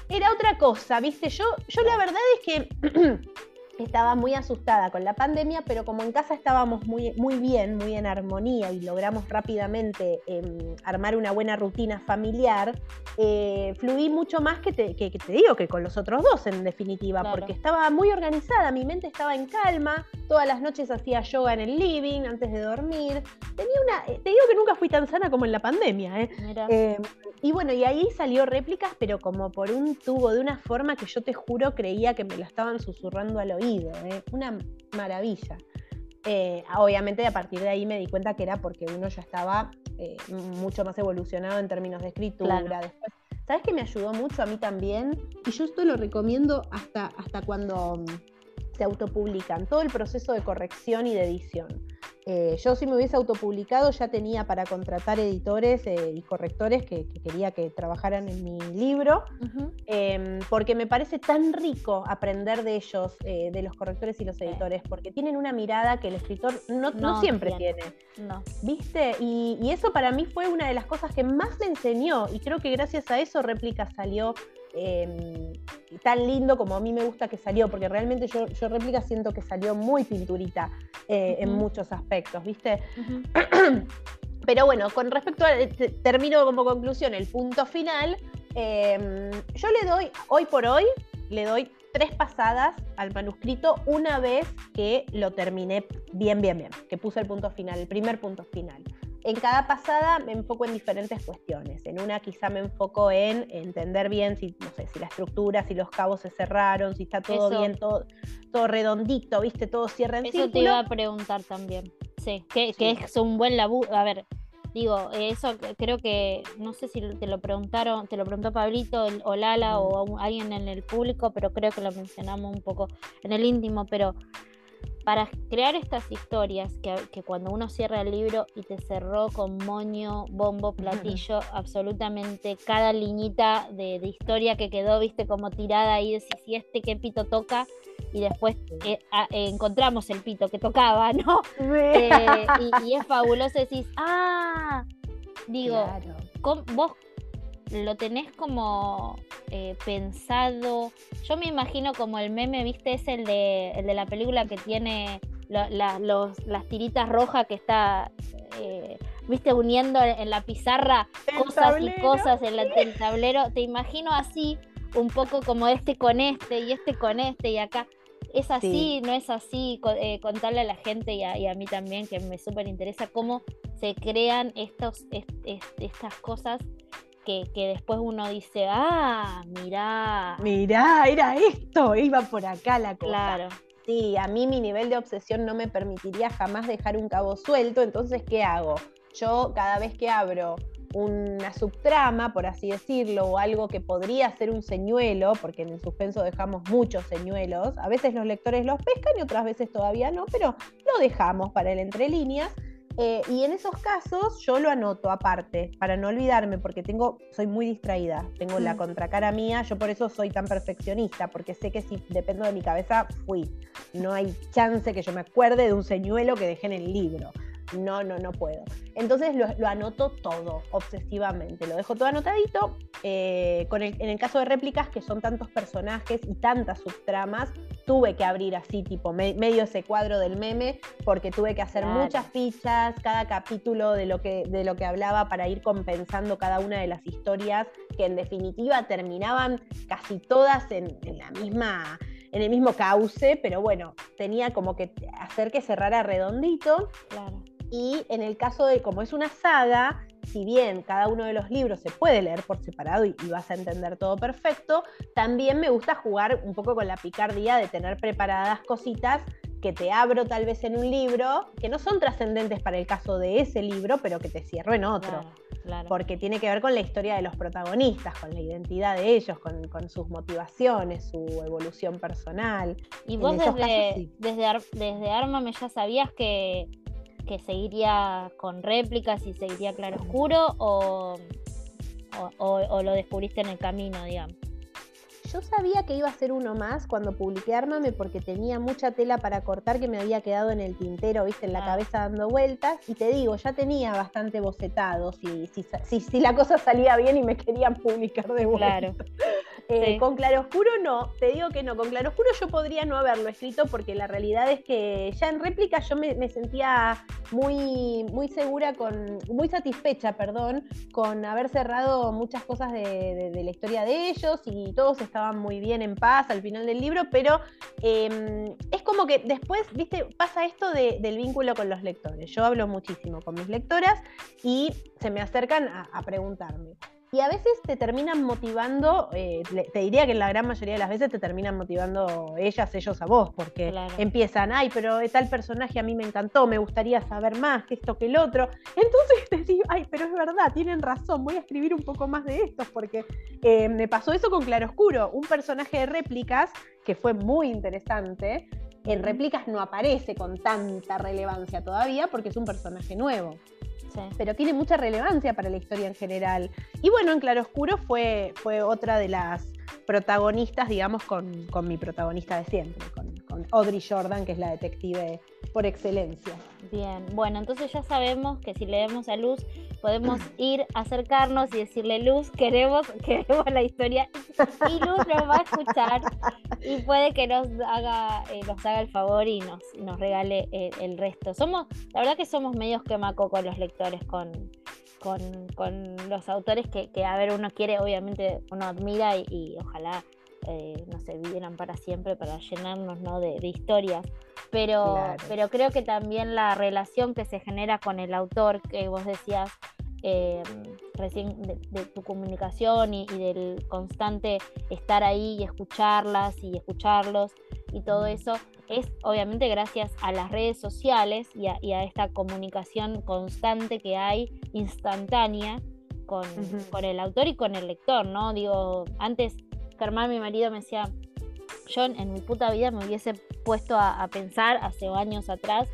era otra cosa, ¿viste? Yo, yo la verdad es que estaba muy asustada con la pandemia, pero como en casa estábamos muy, muy bien, muy en armonía y logramos rápidamente em, armar una buena rutina familiar, eh, fluí mucho más que te, que, te, digo que con los otros dos, en definitiva, porque estaba muy organizada, mi mente estaba en calma, todas las noches hacía yoga en el living antes de dormir. Tenía una, eh, te digo que nunca fui tan sana como en la pandemia, ¿eh? Em, y bueno, y ahí salió réplicas, pero como por un tubo, de una forma que yo te juro creía que me lo estaban susurrando al oído ¿eh? una maravilla. Eh, obviamente a partir de ahí me di cuenta que era porque uno ya estaba eh, mucho más evolucionado en términos de escritura. Después, ¿sabes qué me ayudó mucho a mí también? Y yo esto lo recomiendo hasta, hasta cuando mm, se autopublican, todo el proceso de corrección y de edición. Eh, yo si me hubiese autopublicado ya tenía para contratar editores eh, y correctores que, quería que trabajaran en mi libro, em, porque me parece tan rico aprender de ellos, eh, de los correctores y los editores, porque tienen una mirada que el escritor no, siempre tiene. ¿Viste? Y, y, eso para mí fue una de las cosas que más me enseñó y creo que gracias a eso Réplica salió Em, tan lindo como a mí me gusta que salió, porque realmente yo, yo réplica siento que salió muy pinturita eh, en muchos aspectos, ¿viste? Pero bueno, con respecto a, termino como conclusión, el punto final, em, yo le doy, hoy por hoy, le doy tres pasadas al manuscrito una vez que lo terminé bien, bien, bien, que puse el punto final, el primer punto final en cada pasada me enfoco en diferentes cuestiones. En una quizá me enfoco en entender bien si, no sé, si la estructura, si los cabos se cerraron, si está todo bien, todo, todo redondito, viste, todo cierra en Eso te iba a preguntar también. Sí, que, es un buen laburo. A ver, digo, eso creo que, no sé si te lo preguntaron, te lo preguntó Pablito o Lala o mm. alguien en el público, pero creo que lo mencionamos un poco en el íntimo, pero para crear estas historias que, cuando uno cierra el libro y te cerró con moño, bombo, platillo, absolutamente cada liñita de, historia que quedó, viste, como tirada ahí, decís, si este qué pito toca, y después eh, encontramos el pito que tocaba, ¿no? Eh, y, es fabuloso, decís, ah, digo, vos lo tenés como eh, pensado. Yo me imagino como el meme, ¿viste? Es el de, el de la película que tiene los, las tiritas rojas que está, eh, ¿viste? Uniendo en la pizarra cosas y cosas en el tablero. Te imagino así, un poco como este con este y este con este y acá. ¿Es así? ¿No es así? Eh, contarle a la gente y a, mí también, que me súper interesa cómo se crean estos, estas cosas que, después uno dice, ah, mirá. Mirá, era esto, iba por acá la cosa. Claro. Sí, a mí mi nivel de obsesión no me permitiría jamás dejar un cabo suelto, entonces, ¿qué hago? Yo cada vez que abro una subtrama, por así decirlo, o algo que podría ser un señuelo, porque en el suspenso dejamos muchos señuelos, a veces los lectores los pescan y otras veces todavía no, pero lo dejamos para el entre líneas Eh, y en esos casos yo lo anoto aparte, para no olvidarme, porque tengo, soy muy distraída, tengo la mm. contracara mía, yo por eso soy tan perfeccionista, porque sé que si dependo de mi cabeza, fui. No hay chance que yo me acuerde de un señuelo que dejé en el libro no, no, no puedo. Entonces lo, anoto todo obsesivamente, lo dejo todo anotadito. Eh, con en el caso de réplicas, que son tantos personajes y tantas subtramas, tuve que abrir así, tipo medio ese cuadro del meme, porque tuve que hacer muchas fichas, cada capítulo de lo, que, de lo que hablaba para ir compensando cada una de las historias, que en definitiva terminaban casi todas en, en la misma en el mismo cauce, pero bueno, tenía como que hacer que cerrara redondito. Claro. Y en el caso de, como es una saga, si bien cada uno de los libros se puede leer por separado y, vas a entender todo perfecto, también me gusta jugar un poco con la picardía de tener preparadas cositas que te abro tal vez en un libro, que no son trascendentes para el caso de ese libro, pero que te cierro en otro. Porque tiene que ver con la historia de los protagonistas, con la identidad de ellos, con, sus motivaciones, su evolución personal. Y vos desde, desde, desde Armame ya sabías que que seguiría con réplicas y seguiría claroscuro o, o, o, lo descubriste en el camino, digamos? Yo sabía que iba a ser uno más cuando publiqué Ármame porque tenía mucha tela para cortar que me había quedado en el tintero, viste, en la ah. cabeza dando vueltas. Y te digo, ya tenía bastante bocetado si, si, si, la cosa salía bien y me querían publicar de vuelta. Claro. Eh, con Claroscuro no, te digo que no, con Claroscuro yo podría no haberlo escrito porque la realidad es que ya en réplica yo me, sentía muy, muy segura, con, muy satisfecha, perdón, con haber cerrado muchas cosas de, la historia de ellos y todos estaban muy bien en paz al final del libro, pero em, es como que después, viste, pasa esto del vínculo con los lectores. Yo hablo muchísimo con mis lectoras y se me acercan a preguntarme y a veces te terminan motivando, eh, te diría que en la gran mayoría de las veces te terminan motivando ellas, ellos a vos, porque empiezan, ay, pero tal personaje a mí me encantó, me gustaría saber más que esto que el otro. Entonces te digo, ay, pero es verdad, tienen razón, voy a escribir un poco más de estos, porque eh, me pasó eso con Claroscuro, un personaje de réplicas que fue muy interesante. En réplicas no aparece con tanta relevancia todavía porque es un personaje nuevo pero tiene mucha relevancia para la historia en general. Y bueno, en Claroscuro fue, fue otra de las protagonistas, digamos, con, mi protagonista de siempre, con, con Audrey Jordan, que es la detective por excelencia. Bien, bueno, entonces ya sabemos que si leemos a Luz podemos ir, acercarnos y decirle, Luz, queremos, queremos la historia. Y Luz nos va a escuchar y puede que nos haga, eh, nos haga el favor y nos, nos regale el, resto. Somos, la verdad que somos medios quemaco con los lectores, con, con, con los autores que, que, a ver, uno quiere, obviamente, uno admira y, ojalá eh, no se vivieran para siempre para llenarnos ¿no? de, de historias. Pero, pero creo que también la relación que se genera con el autor, que vos decías, eh, recién de, tu comunicación y, del constante estar ahí y escucharlas y escucharlos y todo eso es obviamente gracias a las redes sociales y a, esta comunicación constante que hay, instantánea, con, el autor y con el lector, ¿no? Digo, antes Germán, mi marido, me decía, yo en mi puta vida me hubiese puesto a pensar hace años atrás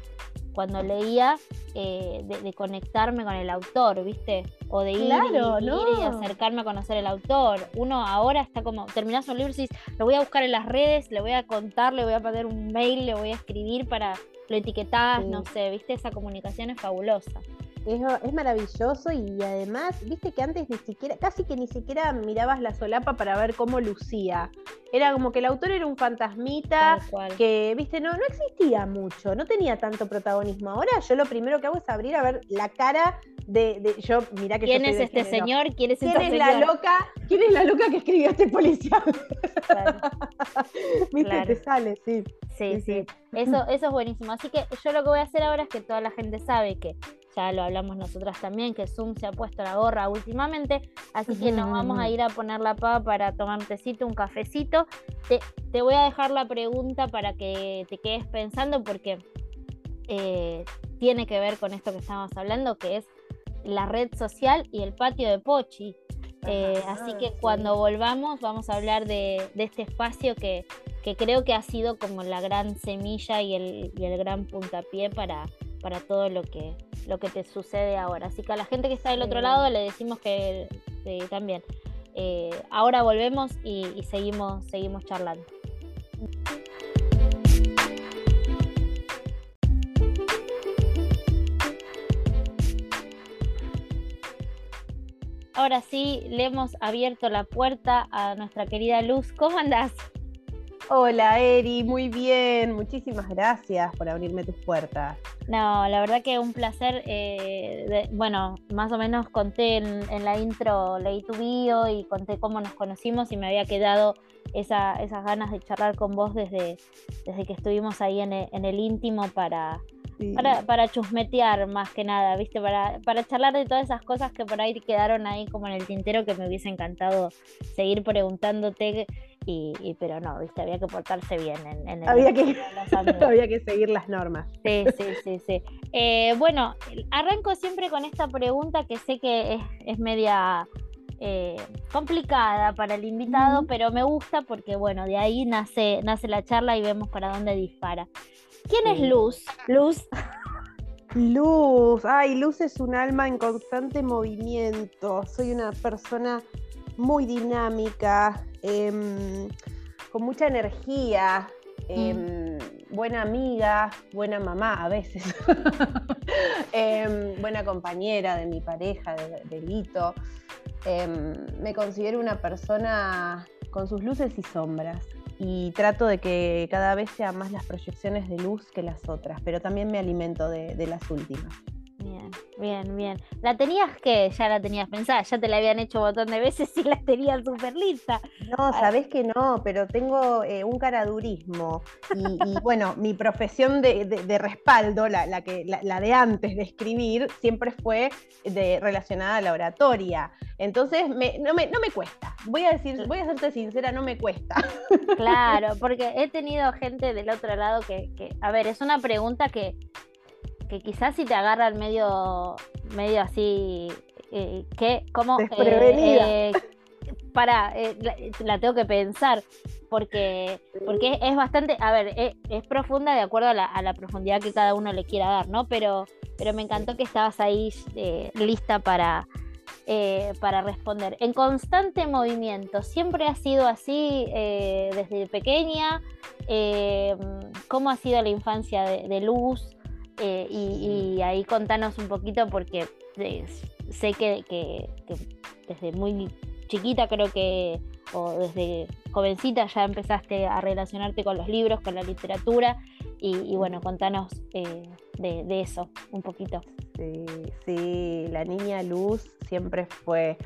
cuando leía eh, de, conectarme con el autor, ¿viste? O de ir, y, acercarme a conocer el autor. Uno ahora está como, terminas un libro y dices, lo voy a buscar en las redes, le voy a contar, le voy a poner un mail, le voy a escribir para, lo etiquetás, no sé, ¿viste? Esa comunicación es fabulosa. Es, maravilloso y además, viste que antes ni siquiera, casi que ni siquiera mirabas la solapa para ver cómo lucía. Era como que el autor era un fantasmita que, viste, no, no existía mucho, no tenía tanto protagonismo. Ahora yo lo primero que hago es abrir a ver la cara de, yo, mira que ¿Quién es este señor? ¿Quién es, ¿Quién es la loca? ¿Quién es la loca que escribió este policial? Viste, te sale, sí. Sí, sí. Eso, eso es buenísimo. Así que yo lo que voy a hacer ahora es que toda la gente sabe que ya lo hablamos nosotras también, que Zoom se ha puesto la gorra últimamente, así que nos vamos a ir a poner la pava para tomar un tecito, un cafecito. Te, te, voy a dejar la pregunta para que te quedes pensando porque eh, tiene que ver con esto que estamos hablando, que es la red social y el patio de Pochi. Eh, así que cuando volvamos vamos a hablar de, este espacio que, que, creo que ha sido como la gran semilla y el, y el gran puntapié para, para todo lo que, lo que te sucede ahora. Así que a la gente que está del otro lado le decimos que, también. Eh, ahora volvemos y, y seguimos, seguimos charlando. Ahora sí, le hemos abierto la puerta a nuestra querida Luz. ¿Cómo andás? Hola Eri, muy bien, muchísimas gracias por abrirme tus puertas. No, la verdad que un placer. Eh, bueno, más o menos conté en, la intro, leí tu bio y conté cómo nos conocimos y me había quedado esas ganas de charlar con vos desde, desde que estuvimos ahí en el, íntimo para, para, para, chusmetear más que nada, ¿viste? Para, para charlar de todas esas cosas que por ahí quedaron ahí como en el tintero que me hubiese encantado seguir preguntándote y, pero no, viste, había que portarse bien en, el había que, había que seguir las normas. Sí, sí, sí, sí. Eh, bueno, arranco siempre con esta pregunta que sé que es, media eh, complicada para el invitado, pero me gusta porque, bueno, de ahí nace, nace la charla y vemos para dónde dispara. ¿Quién es Luz? Luz. Luz, ay, Luz es un alma en constante movimiento. Soy una persona muy dinámica, Em, con mucha energía, em, buena amiga, buena mamá a veces, em, buena compañera de mi pareja, de, de Lito. me considero una persona con sus luces y sombras y trato de que cada vez sean más las proyecciones de luz que las otras, pero también me alimento de las últimas. Bien, bien, bien. ¿La tenías que ya la tenías pensada? Ya te la habían hecho un montón de veces y la tenías súper lista. No, ah. sabés que no, pero tengo eh, un caradurismo. Y, bueno, mi profesión de, respaldo, la, que, la, de antes de escribir, siempre fue de, relacionada a la oratoria. Entonces, no, me, no me cuesta. Voy a decir, voy a serte sincera, no me cuesta. Claro, porque he tenido gente del otro lado que, que a ver, es una pregunta que que quizás si te agarran medio, medio así, eh, ¿qué? ¿Cómo? Eh, para, eh, la, tengo que pensar, porque, porque es, bastante, a ver, es, profunda de acuerdo a la, profundidad que cada uno le quiera dar, ¿no? Pero, pero me encantó que estabas ahí lista para, para responder. En constante movimiento, ¿siempre ha sido así desde pequeña? ¿Cómo ha sido la infancia de Luz? Eh, y, ahí contanos un poquito porque eh, sé que, desde muy chiquita creo que, o desde jovencita ya empezaste a relacionarte con los libros, con la literatura. Y, bueno, contanos eh, de, eso un poquito. Sí, sí, la niña Luz siempre fue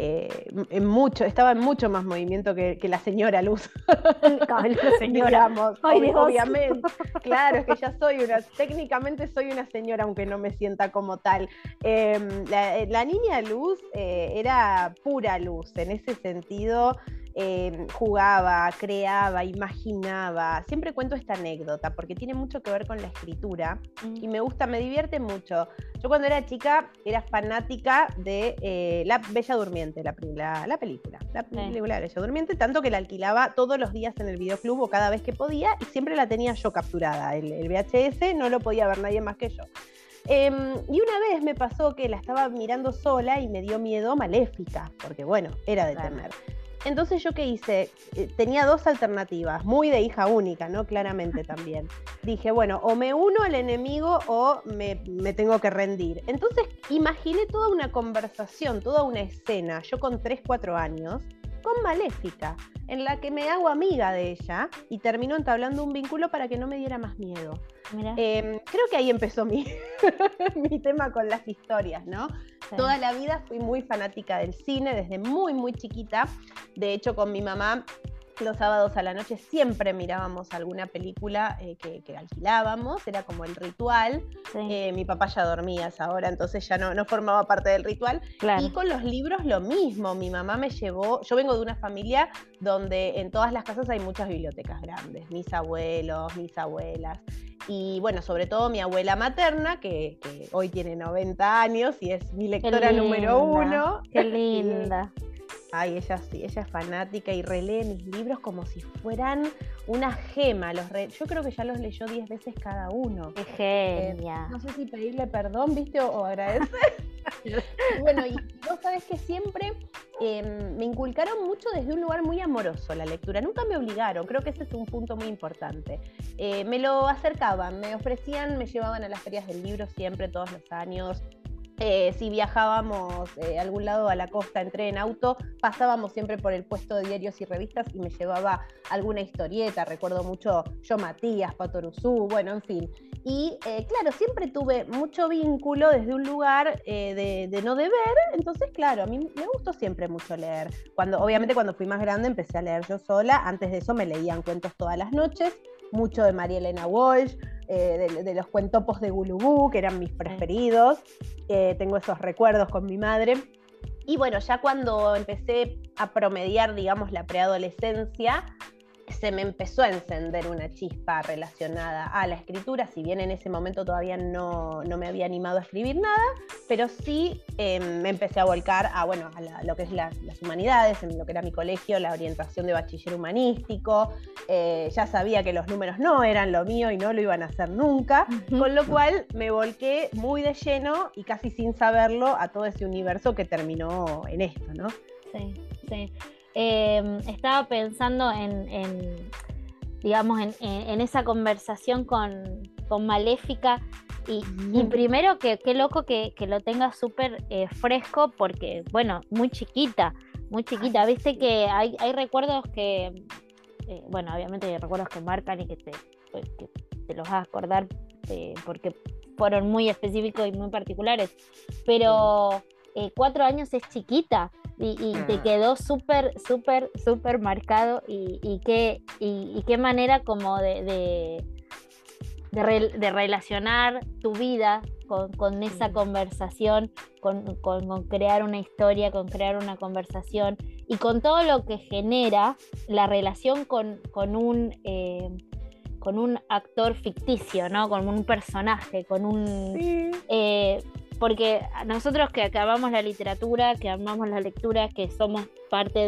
eh, en mucho, estaba en mucho más movimiento que, la señora Luz. señora, obviamente. Claro, es que ya soy una, técnicamente soy una señora, aunque no me sienta como tal. Em, la, niña Luz eh, era pura luz, en ese sentido Em, jugaba, creaba, imaginaba. Siempre cuento esta anécdota porque tiene mucho que ver con la escritura y me gusta, me divierte mucho. Yo cuando era chica era fanática de eh, La Bella Durmiente, la, la, película, la película de Bella Durmiente, tanto que la alquilaba todos los días en el videoclub o cada vez que podía y siempre la tenía yo capturada. El, VHS no lo podía ver nadie más que yo. Em, y una vez me pasó que la estaba mirando sola y me dio miedo maléfica, porque bueno, era de temer. Entonces yo qué hice, eh, tenía dos alternativas, muy de hija única, ¿no? Claramente también. Dije, bueno, o me uno al enemigo o me, tengo que rendir. Entonces imaginé toda una conversación, toda una escena, yo con 3, 4 años, con Maléfica, en la que me hago amiga de ella y termino entablando un vínculo para que no me diera más miedo. Em, creo que ahí empezó mi, mi tema con las historias, ¿no? Toda la vida fui muy fanática del cine, desde muy, muy chiquita. De hecho, con mi mamá los sábados a la noche siempre mirábamos alguna película eh, que, alquilábamos, era como el ritual. Eh, mi papá ya dormía a esa hora, entonces ya no, no formaba parte del ritual. Y con los libros lo mismo, mi mamá me llevó, yo vengo de una familia donde en todas las casas hay muchas bibliotecas grandes, mis abuelos, mis abuelas. Y bueno, sobre todo mi abuela materna, que, hoy tiene 90 años y es mi lectora número uno. Qué linda. Ay, ella sí, ella es fanática y relee mis libros como si fueran una gema. Los Yo creo que ya los leyó diez veces cada uno. Qué genia. Eh, no sé si pedirle perdón, ¿viste? O, agradecer. bueno, y vos sabés que siempre em, me inculcaron mucho desde un lugar muy amoroso la lectura. Nunca me obligaron, creo que ese es un punto muy importante. Eh, me lo acercaban, me ofrecían, me llevaban a las ferias del libro siempre, todos los años. Eh, si viajábamos eh, a algún lado a la costa en tren, en auto, pasábamos siempre por el puesto de diarios y revistas y me llevaba alguna historieta, recuerdo mucho Yo Matías, Patoruzú, bueno, en fin. Y eh, claro, siempre tuve mucho vínculo desde un lugar de, no deber, entonces claro, a mí me gustó siempre mucho leer. Cuando, obviamente cuando fui más grande empecé a leer yo sola, antes de eso me leían cuentos todas las noches, mucho de María Elena Walsh, de, de, los cuentopos de Gulubú, que eran mis preferidos. Eh, tengo esos recuerdos con mi madre. Y bueno, ya cuando empecé a promediar, digamos, la preadolescencia, se me empezó a encender una chispa relacionada a la escritura, si bien en ese momento todavía no, me había animado a escribir nada, pero sí em, me empecé a volcar a, bueno, a lo que es las humanidades, en lo que era mi colegio, la orientación de bachiller humanístico, eh, ya sabía que los números no eran lo mío y no lo iban a hacer nunca, con lo cual me volqué muy de lleno y casi sin saberlo a todo ese universo que terminó en esto, ¿no? Sí, sí. Em, estaba pensando en, digamos, en, esa conversación con, Maléfica. Y, primero, que qué loco que, lo tenga súper eh, fresco, porque, bueno, muy chiquita, muy chiquita. Viste que hay, recuerdos que, eh, bueno, obviamente hay recuerdos que marcan y que te, te los vas a acordar eh, porque fueron muy específicos y muy particulares. Pero cuatro años es chiquita y, te ah. quedó súper, súper, súper marcado y, qué, y, qué manera como de, de, relacionar tu vida con, esa conversación, con, crear una historia, con crear una conversación y con todo lo que genera la relación con, un... Eh, con un actor ficticio, ¿no? Con un personaje, con un... Eh, porque nosotros que, amamos la literatura, que amamos la lectura, que somos parte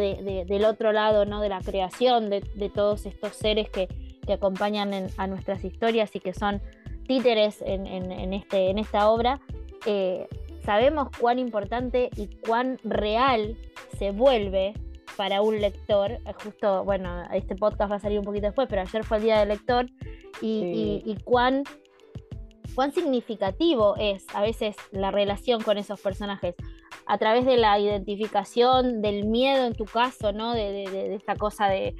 del otro lado, ¿no? De la creación de, todos estos seres que, acompañan a nuestras historias y que son títeres en, este, en esta obra, eh, sabemos cuán importante y cuán real se vuelve para un lector. Justo, bueno, este podcast va a salir un poquito después, pero ayer fue el día del lector y cuán cuán significativo es a veces la relación con esos personajes a través de la identificación, del miedo en tu caso, ¿no? De, esta cosa de,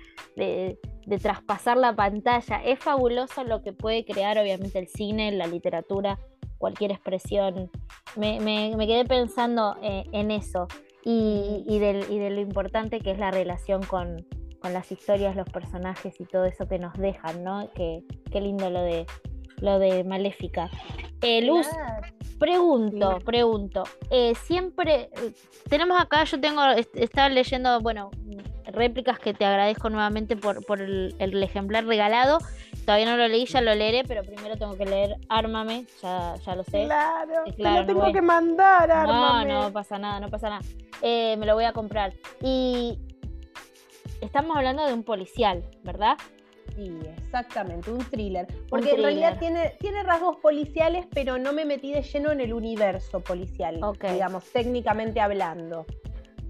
traspasar la pantalla. Es fabuloso lo que puede crear obviamente el cine, la literatura, cualquier expresión. Me, quedé pensando eh, en eso y, de lo importante que es la relación con, las historias, los personajes y todo eso que nos dejan, ¿no? Qué, qué lindo lo de lo de Maléfica. Eh, Luz, pregunto, pregunto. Eh, siempre eh, tenemos acá, yo tengo, estaba leyendo, bueno, réplicas que te agradezco nuevamente por, por el, ejemplar regalado. Todavía no lo leí, ya lo leeré, pero primero tengo que leer Ármame, ya, ya lo sé. Claro, claro te lo tengo que mandar, Ármame. No, no pasa nada, no pasa nada. me lo voy a comprar. Y estamos hablando de un policial, ¿verdad? Sí, exactamente, un thriller. Porque en realidad tiene, tiene rasgos policiales, pero no me metí de lleno en el universo policial, digamos, técnicamente hablando.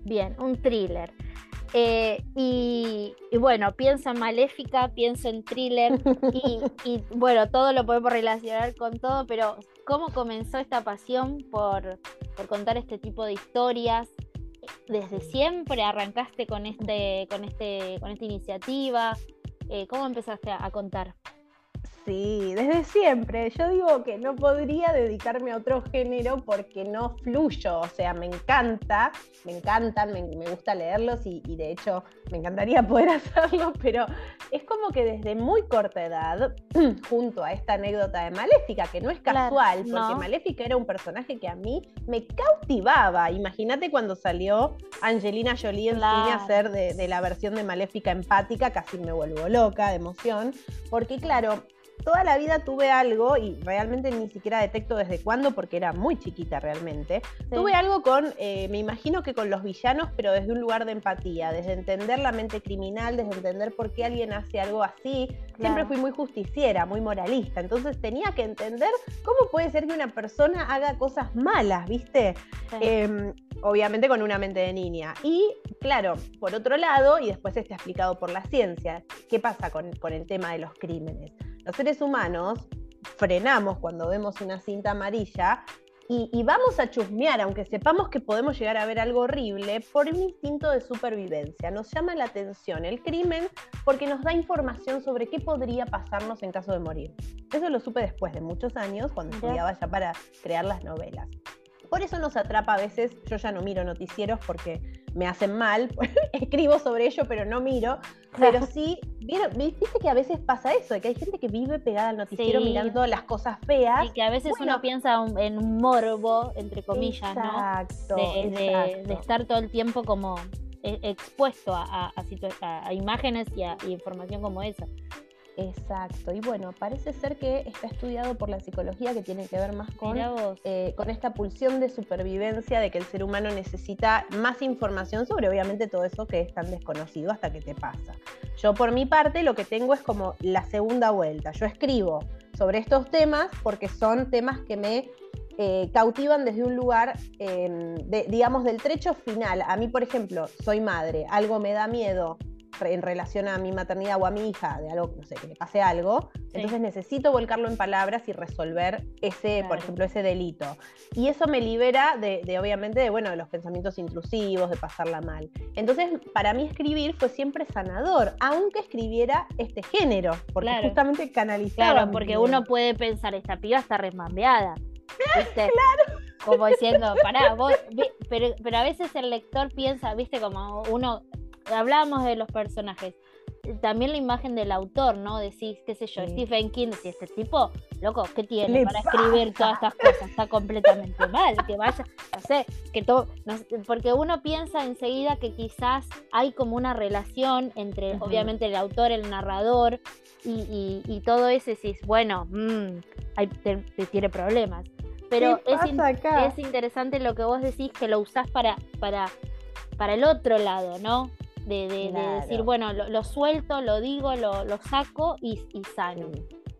Bien, un thriller. Eh, y, bueno, pienso en Maléfica, pienso en thriller y, bueno, todo lo podemos relacionar con todo, pero ¿cómo comenzó esta pasión por, por contar este tipo de historias? ¿Desde siempre arrancaste con, este, con, este, con esta iniciativa? Eh, ¿Cómo empezaste a, contar? Sí, desde siempre. Yo digo que no podría dedicarme a otro género porque no fluyo, o sea, me encanta, me encantan, me, gusta leerlos y, de hecho me encantaría poder hacerlo, pero es como que desde muy corta edad, junto a esta anécdota de Maléfica, que no es casual, porque Maléfica era un personaje que a mí me cautivaba. Imagínate cuando salió Angelina Jolie en cine a hacer de, de la versión de Maléfica empática, casi me vuelvo loca de emoción, porque claro, toda la vida tuve algo, y realmente ni siquiera detecto desde cuándo, porque era muy chiquita realmente, tuve algo con, eh, me imagino que con los villanos, pero desde un lugar de empatía, desde entender la mente criminal, desde entender por qué alguien hace algo así. Siempre fui muy justiciera, muy moralista, entonces tenía que entender cómo puede ser que una persona haga cosas malas, ¿viste? Em, obviamente con una mente de niña. Y claro, por otro lado, y después está explicado por la ciencia, ¿qué pasa con, con el tema de los crímenes? Los seres humanos frenamos cuando vemos una cinta amarilla y, vamos a chusmear, aunque sepamos que podemos llegar a ver algo horrible, por un instinto de supervivencia. Nos llama la atención el crimen porque nos da información sobre qué podría pasarnos en caso de morir. Eso lo supe después de muchos años, cuando estudiaba ya para crear las novelas. Por eso nos atrapa a veces, yo ya no miro noticieros porque me hacen mal, escribo sobre ello pero no miro, pero sí, viste que a veces pasa eso, que hay gente que vive pegada al noticiero mirando las cosas feas. Y que a veces uno piensa en un morbo, entre comillas, exacto, ¿no? De, de, estar todo el tiempo como e, expuesto a, a, imágenes y a información como esa. Exacto, y bueno, parece ser que está estudiado por la psicología que tiene que ver más con, eh, con esta pulsión de supervivencia, de que el ser humano necesita más información sobre obviamente todo eso que es tan desconocido hasta que te pasa. Yo por mi parte lo que tengo es como la segunda vuelta, yo escribo sobre estos temas porque son temas que me eh, cautivan desde un lugar, em, digamos, del trecho final. A mí, por ejemplo, soy madre, algo me da miedo, en relación a mi maternidad o a mi hija, de algo, no sé, que le pase algo, entonces necesito volcarlo en palabras y resolver ese, por ejemplo, ese delito. Y eso me libera de, obviamente, de, bueno, de los pensamientos intrusivos, de pasarla mal. Entonces, para mí escribir fue siempre sanador, aunque escribiera este género, porque justamente canalizaba. Claro, porque uno puede pensar, esta piba está resmambeada. Claro. Como diciendo, pará, vos, pero, pero a veces el lector piensa, viste, como uno hablábamos de los personajes, también la imagen del autor, ¿no? Decís, qué sé yo, Stephen King, si este tipo, loco, ¿qué tiene para escribir todas estas cosas? Está completamente mal, que vaya, no sé, que todo, porque uno piensa enseguida que quizás hay como una relación entre, obviamente, el autor, el narrador y, todo eso, y decís, bueno, mmm, te, tiene problemas. Pero es, es interesante lo que vos decís, que lo usás para, para, para el otro lado, ¿no? De, decir, bueno, lo, suelto, lo digo, lo, saco y, y sano.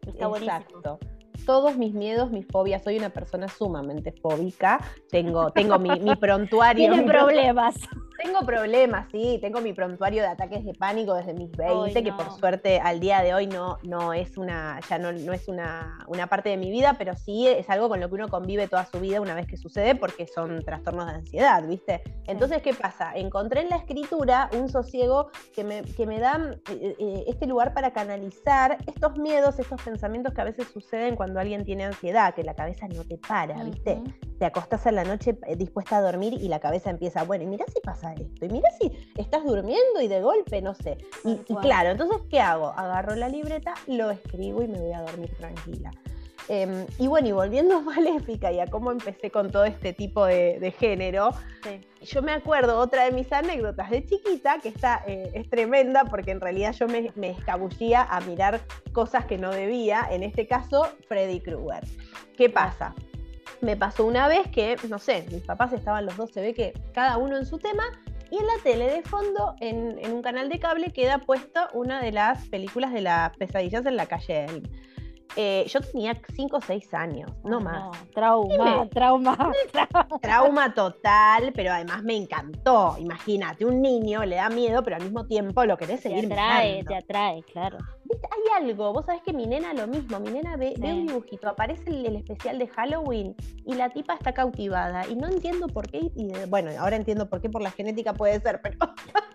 Está Exacto todos mis miedos, mis fobias. Soy una persona sumamente fóbica. Tengo, tengo mi, prontuario. Tiene problemas. Tengo problemas, sí. Tengo mi prontuario de ataques de pánico desde mis 20, que por suerte al día de hoy no, no es una, ya no, no es una, una, parte de mi vida, pero sí es algo con lo que uno convive toda su vida una vez que sucede, porque son trastornos de ansiedad, ¿viste? Entonces, ¿qué pasa? Encontré en la escritura un sosiego que me, que me da eh, eh, este lugar para canalizar estos miedos, estos pensamientos que a veces suceden cuando alguien tiene ansiedad, que la cabeza no te para, ¿viste? Te acostás a la noche eh, dispuesta a dormir y la cabeza empieza, bueno, y mira si pasa esto, y mira si estás durmiendo y de golpe, no sé. Y, claro, entonces, ¿qué hago? Agarro la libreta, lo escribo y me voy a dormir tranquila. Em, y bueno, y volviendo a Maléfica y a cómo empecé con todo este tipo de, género, yo me acuerdo otra de mis anécdotas de chiquita, que esta eh, es tremenda porque en realidad yo me, me, escabullía a mirar cosas que no debía, en este caso Freddy Krueger. ¿Qué pasa? Me pasó una vez que, no sé, mis papás estaban los dos, se ve que cada uno en su tema, y en la tele de fondo, en, en un canal de cable, queda puesto una de las películas de las pesadillas en la calle eh, yo tenía 5 o 6 años, no más. trauma, trauma, trauma. total, pero además me encantó. Imagínate, un niño le da miedo, pero al mismo tiempo lo querés seguir Te atrae, te atrae, claro. Hay algo, vos sabés que mi nena lo mismo, mi nena ve, un dibujito, aparece el, especial de Halloween y la tipa está cautivada y no entiendo por qué, y bueno, ahora entiendo por qué por la genética puede ser, pero,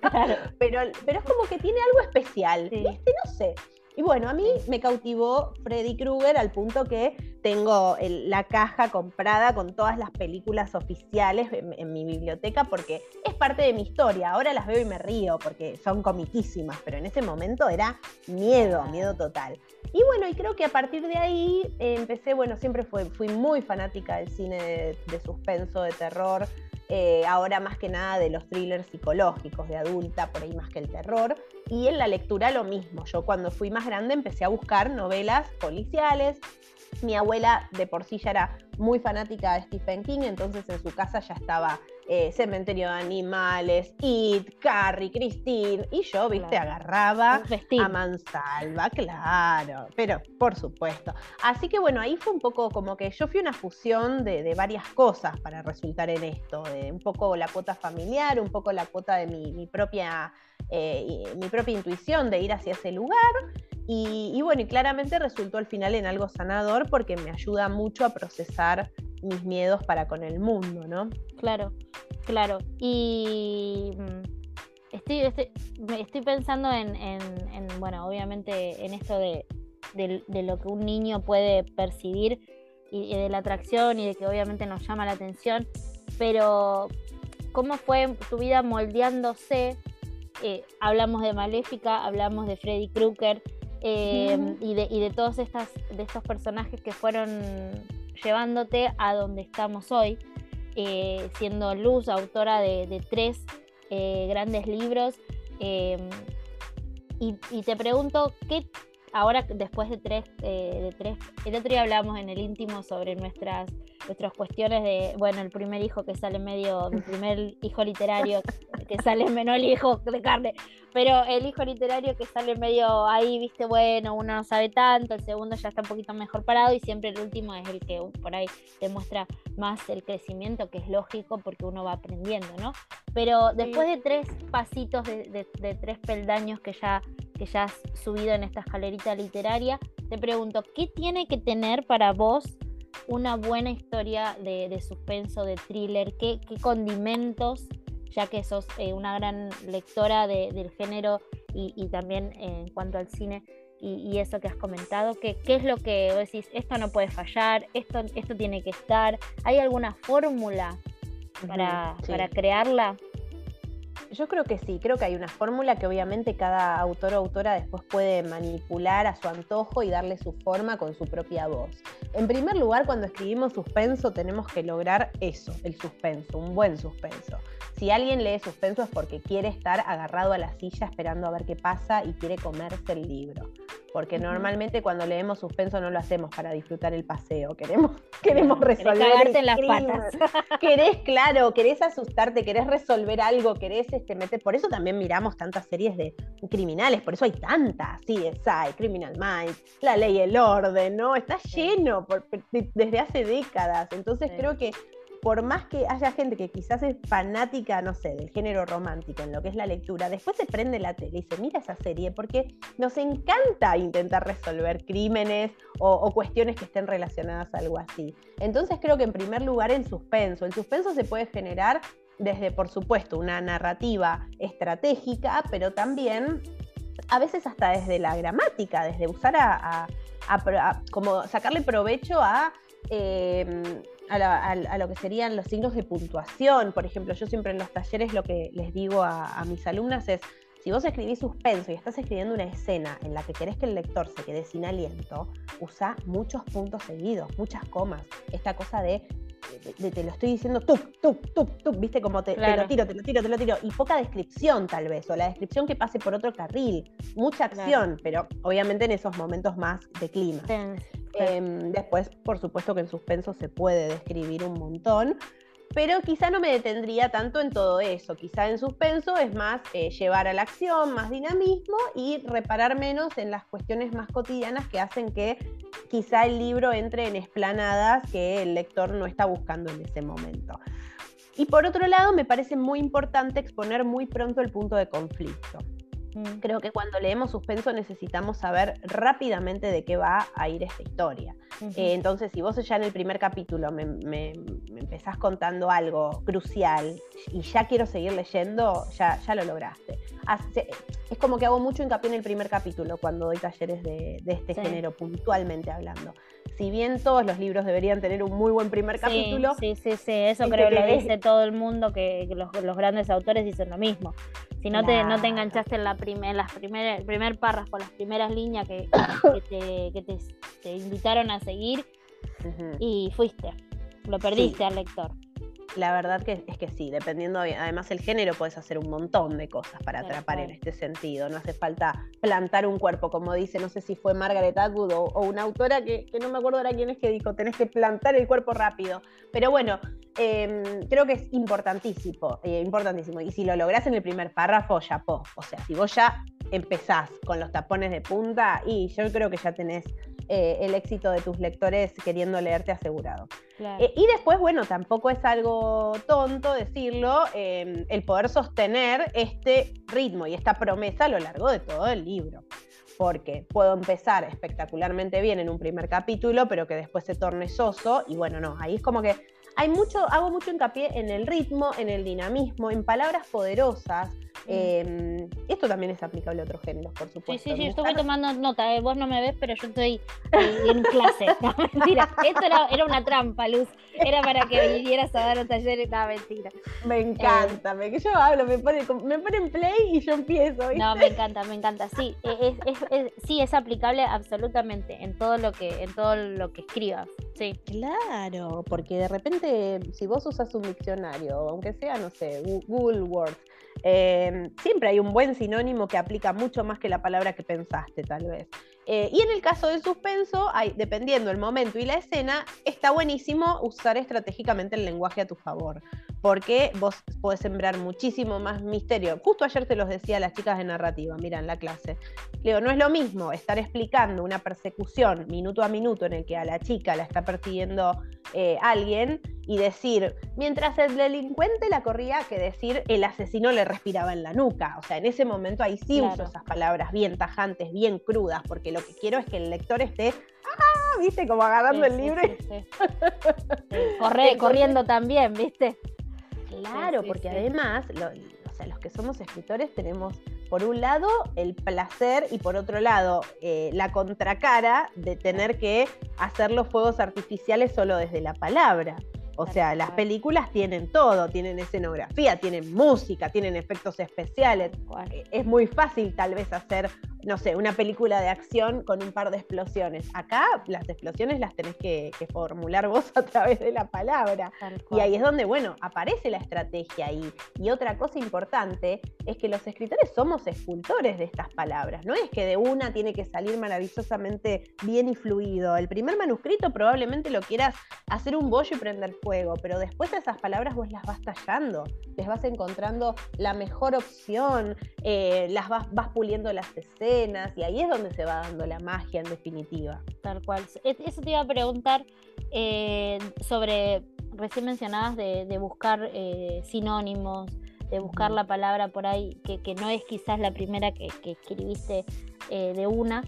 pero, pero es como que tiene algo especial, ¿viste? No sé. Y bueno, a mí me cautivó Freddy Krueger al punto que tengo la caja comprada con todas las películas oficiales en, mi biblioteca porque es parte de mi historia. Ahora las veo y me río porque son comiquísimas, pero en ese momento era miedo, miedo total. Y bueno, y creo que a partir de ahí eh, empecé, bueno, siempre fui muy fanática del cine de, suspenso, de terror. Eh, ahora más que nada de los thrillers psicológicos de adulta, por ahí más que el terror. Y en la lectura lo mismo. Yo cuando fui más grande empecé a buscar novelas policiales. Mi abuela de por sí ya era muy fanática de Stephen King, entonces en su casa ya estaba eh, Cementerio de Animales, It, Carrie, Christine, y yo, viste, agarraba a mansalva, claro, pero por supuesto. Así que bueno, ahí fue un poco como que yo fui una fusión de, varias cosas para resultar en esto, de un poco la cuota familiar, un poco la cuota de mi, propia, eh, mi propia intuición de ir hacia ese lugar. Y, bueno, y claramente resultó al final en algo sanador porque me ayuda mucho a procesar mis miedos para con el mundo, ¿no? Claro, claro. Y mm, estoy, estoy, pensando en, bueno, obviamente en esto de, lo que un niño puede percibir y, de la atracción y de que obviamente nos llama la atención, pero ¿cómo fue tu vida moldeándose? Eh, hablamos de Maléfica, hablamos de Freddy Krueger eh, y, de, y de todos estas, de estos personajes que fueron llevándote a donde estamos hoy, eh, siendo Luz autora de, tres grandes libros. Y, te pregunto, ¿qué ahora después de tres, eh, de tres, el otro día hablamos en el íntimo sobre nuestras, nuestras cuestiones de, bueno, el primer hijo que sale medio, mi primer hijo literario que sale menos el hijo de carne, pero el hijo literario que sale medio ahí, viste, bueno, uno no sabe tanto, el segundo ya está un poquito mejor parado y siempre el último es el que por ahí demuestra más el crecimiento, que es lógico porque uno va aprendiendo, ¿no? Pero después de tres pasitos, de, de tres peldaños que ya que ya has subido en esta escalerita literaria, te pregunto, ¿qué tiene que tener para vos una buena historia de, suspenso, de thriller? ¿Qué, condimentos, ya que sos eh, una gran lectora del género y, también en cuanto al cine, y, eso que has comentado, ¿qué, ¿qué, es lo que vos decís, esto no puede fallar, esto, esto tiene que estar? ¿Hay alguna fórmula para, para crearla? Yo creo que sí, creo que hay una fórmula que obviamente cada autor o autora después puede manipular a su antojo y darle su forma con su propia voz. En primer lugar, cuando escribimos suspenso tenemos que lograr eso, el suspenso, un buen suspenso. Si alguien lee suspenso es porque quiere estar agarrado a la silla esperando a ver qué pasa y quiere comerse el libro porque normalmente cuando leemos suspenso no lo hacemos para disfrutar el paseo, queremos, queremos resolver. en las patas. querés, claro, querés asustarte, querés resolver algo, querés este, meter. Por eso también miramos tantas series de criminales, por eso hay tantas, sí, hay Criminal Minds, La Ley y el Orden, ¿no? Está lleno desde hace décadas. Entonces creo que por más que haya gente que quizás es fanática, no sé, del género romántico en lo que es la lectura, después se prende la tele y se mira esa serie porque nos encanta intentar resolver crímenes o, cuestiones que estén relacionadas a algo así. Entonces creo que en primer lugar el suspenso. El suspenso se puede generar desde, por supuesto, una narrativa estratégica, pero también a veces hasta desde la gramática, desde usar a, como sacarle provecho a eh, a, lo que serían los signos de puntuación. Por ejemplo, yo siempre en los talleres lo que les digo a, mis alumnas es, si vos escribís suspenso y estás escribiendo una escena en la que querés que el lector se quede sin aliento, usa muchos puntos seguidos, muchas comas. Esta cosa de, te lo estoy diciendo tú, tú, tú, tú, viste como te, lo tiro, te lo tiro, te lo tiro. Y poca descripción tal vez, o la descripción que pase por otro carril. Mucha acción, pero obviamente en esos momentos más de clima. Em, después, por supuesto que en suspenso se puede describir un montón, pero quizá no me detendría tanto en todo eso. Quizá en suspenso es más eh, llevar a la acción, más dinamismo y reparar menos en las cuestiones más cotidianas que hacen que quizá el libro entre en esplanadas que el lector no está buscando en ese momento. Y por otro lado, me parece muy importante exponer muy pronto el punto de conflicto. Mm. Creo que cuando leemos suspenso necesitamos saber rápidamente de qué va a ir esta historia. Eh, entonces, si vos ya en el primer capítulo me, empezás contando algo crucial y ya quiero seguir leyendo, ya, ya lo lograste. es como que hago mucho hincapié en el primer capítulo cuando doy talleres de, este género, puntualmente hablando si bien todos los libros deberían tener un muy buen primer capítulo. Sí, sí, sí, eso este creo que lo dice todo el mundo, que, los, grandes autores dicen lo mismo. Si no, te, no te enganchaste en la primer, las primeras, el primer párrafo, las primeras líneas que, que, te, invitaron a seguir y fuiste, lo perdiste al lector. La verdad que es que sí, dependiendo, además el género, puedes hacer un montón de cosas para atrapar en este sentido. No hace falta plantar un cuerpo, como dice, no sé si fue Margaret Atwood o, una autora que, no me acuerdo ahora quién es que dijo, tenés que plantar el cuerpo rápido. Pero bueno, em, creo que es importantísimo, eh, importantísimo. Y si lo lográs en el primer párrafo, ya po. O sea, si vos ya empezás con los tapones de punta, y yo creo que ya tenés eh, el éxito de tus lectores queriendo leerte asegurado. Eh, y después, bueno, tampoco es algo tonto decirlo, em, el poder sostener este ritmo y esta promesa a lo largo de todo el libro. Porque puedo empezar espectacularmente bien en un primer capítulo, pero que después se torne soso, y bueno, no, ahí es como que hay mucho, hago mucho hincapié en el ritmo, en el dinamismo, en palabras poderosas, Em, esto también es aplicable a otros géneros, por supuesto. Sí, sí, sí, estoy tomando nota, eh, vos no me ves, pero yo estoy en clase. No, mentira, esto era, una trampa, Luz. Era para que vinieras a dar un taller, no, mentira. Me encanta, me, que yo hablo, me ponen me pone en play y yo empiezo. No, me encanta, me encanta. Sí, e, es, es, sí, es aplicable absolutamente en todo lo que, en todo lo que escribas. Sí. Claro, porque de repente, si vos usas un diccionario, aunque sea, no sé, Google Words, eh, siempre hay un buen sinónimo que aplica mucho más que la palabra que pensaste, tal vez. Eh, y en el caso del suspenso, dependiendo el momento y la escena, está buenísimo usar estratégicamente el lenguaje a tu favor, porque vos podés sembrar muchísimo más misterio. Justo ayer te los decía a las chicas de narrativa, mira, en la clase. Digo, no es lo mismo estar explicando una persecución minuto a minuto en el que a la chica la está persiguiendo eh, alguien y decir, mientras el delincuente la corría, que decir el asesino le respiraba en la nuca. O sea, en ese momento ahí sí uso esas palabras bien tajantes, bien crudas, porque lo que quiero es que el lector esté, ¡ah! ¿Viste? Como agarrando el libro. Corre, corriendo también, ¿viste? Claro, porque además, o sea, los que somos escritores tenemos por un lado el placer y por otro lado eh, la contracara de tener que hacer los fuegos artificiales solo desde la palabra. O sea, las películas tienen todo, tienen escenografía, tienen música, tienen efectos especiales. Eh, es muy fácil tal vez hacer no sé, una película de acción con un par de explosiones. Acá las explosiones las tenés que, formular vos a través de la palabra. Y ahí es donde, bueno, aparece la estrategia. Y, y otra cosa importante es que los escritores somos escultores de estas palabras. No es que de una tiene que salir maravillosamente bien y fluido. El primer manuscrito probablemente lo quieras hacer un bollo y prender fuego, pero después esas palabras vos las vas tallando, les vas encontrando la mejor opción, eh, las vas, vas puliendo las escenas y ahí es donde se va dando la magia en definitiva. Tal cual. Eso te iba a preguntar eh, sobre, recién mencionabas de, buscar eh, sinónimos, de buscar la palabra por ahí, que, no es quizás la primera que, escribiste de una.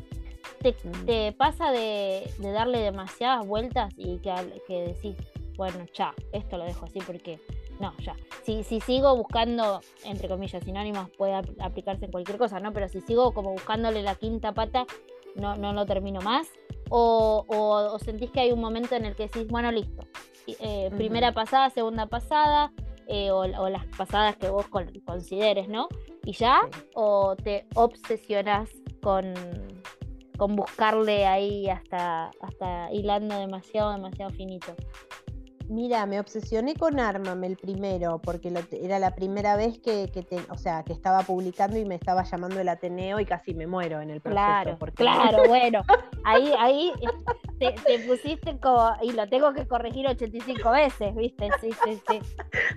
¿Te, pasa de, darle demasiadas vueltas y que, que decís, bueno, ya, esto lo dejo así porque no, ya. Si, si sigo buscando, entre comillas, sinónimos, puede aplicarse en cualquier cosa, ¿no? Pero si sigo como buscándole la quinta pata, no, no lo termino más. O, o, sentís que hay un momento en el que decís, bueno, listo. Eh, primera pasada, segunda pasada, eh, o, las pasadas que vos consideres, ¿no? Y ya, o te obsesionas con, con buscarle ahí hasta, hasta hilando demasiado, demasiado finito. Mira, me obsesioné con Armame el primero, porque era la primera vez que, o sea, que estaba publicando y me estaba llamando el Ateneo y casi me muero en el proceso. Claro, claro, bueno, ahí, ahí te, pusiste como, y lo tengo que corregir 85 veces, ¿viste? Sí, sí, sí.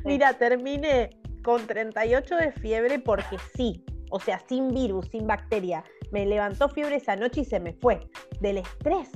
Mira, terminé con 38 de fiebre porque sí, o sea, sin virus, sin bacteria. Me levantó fiebre esa noche y se me fue. Del estrés.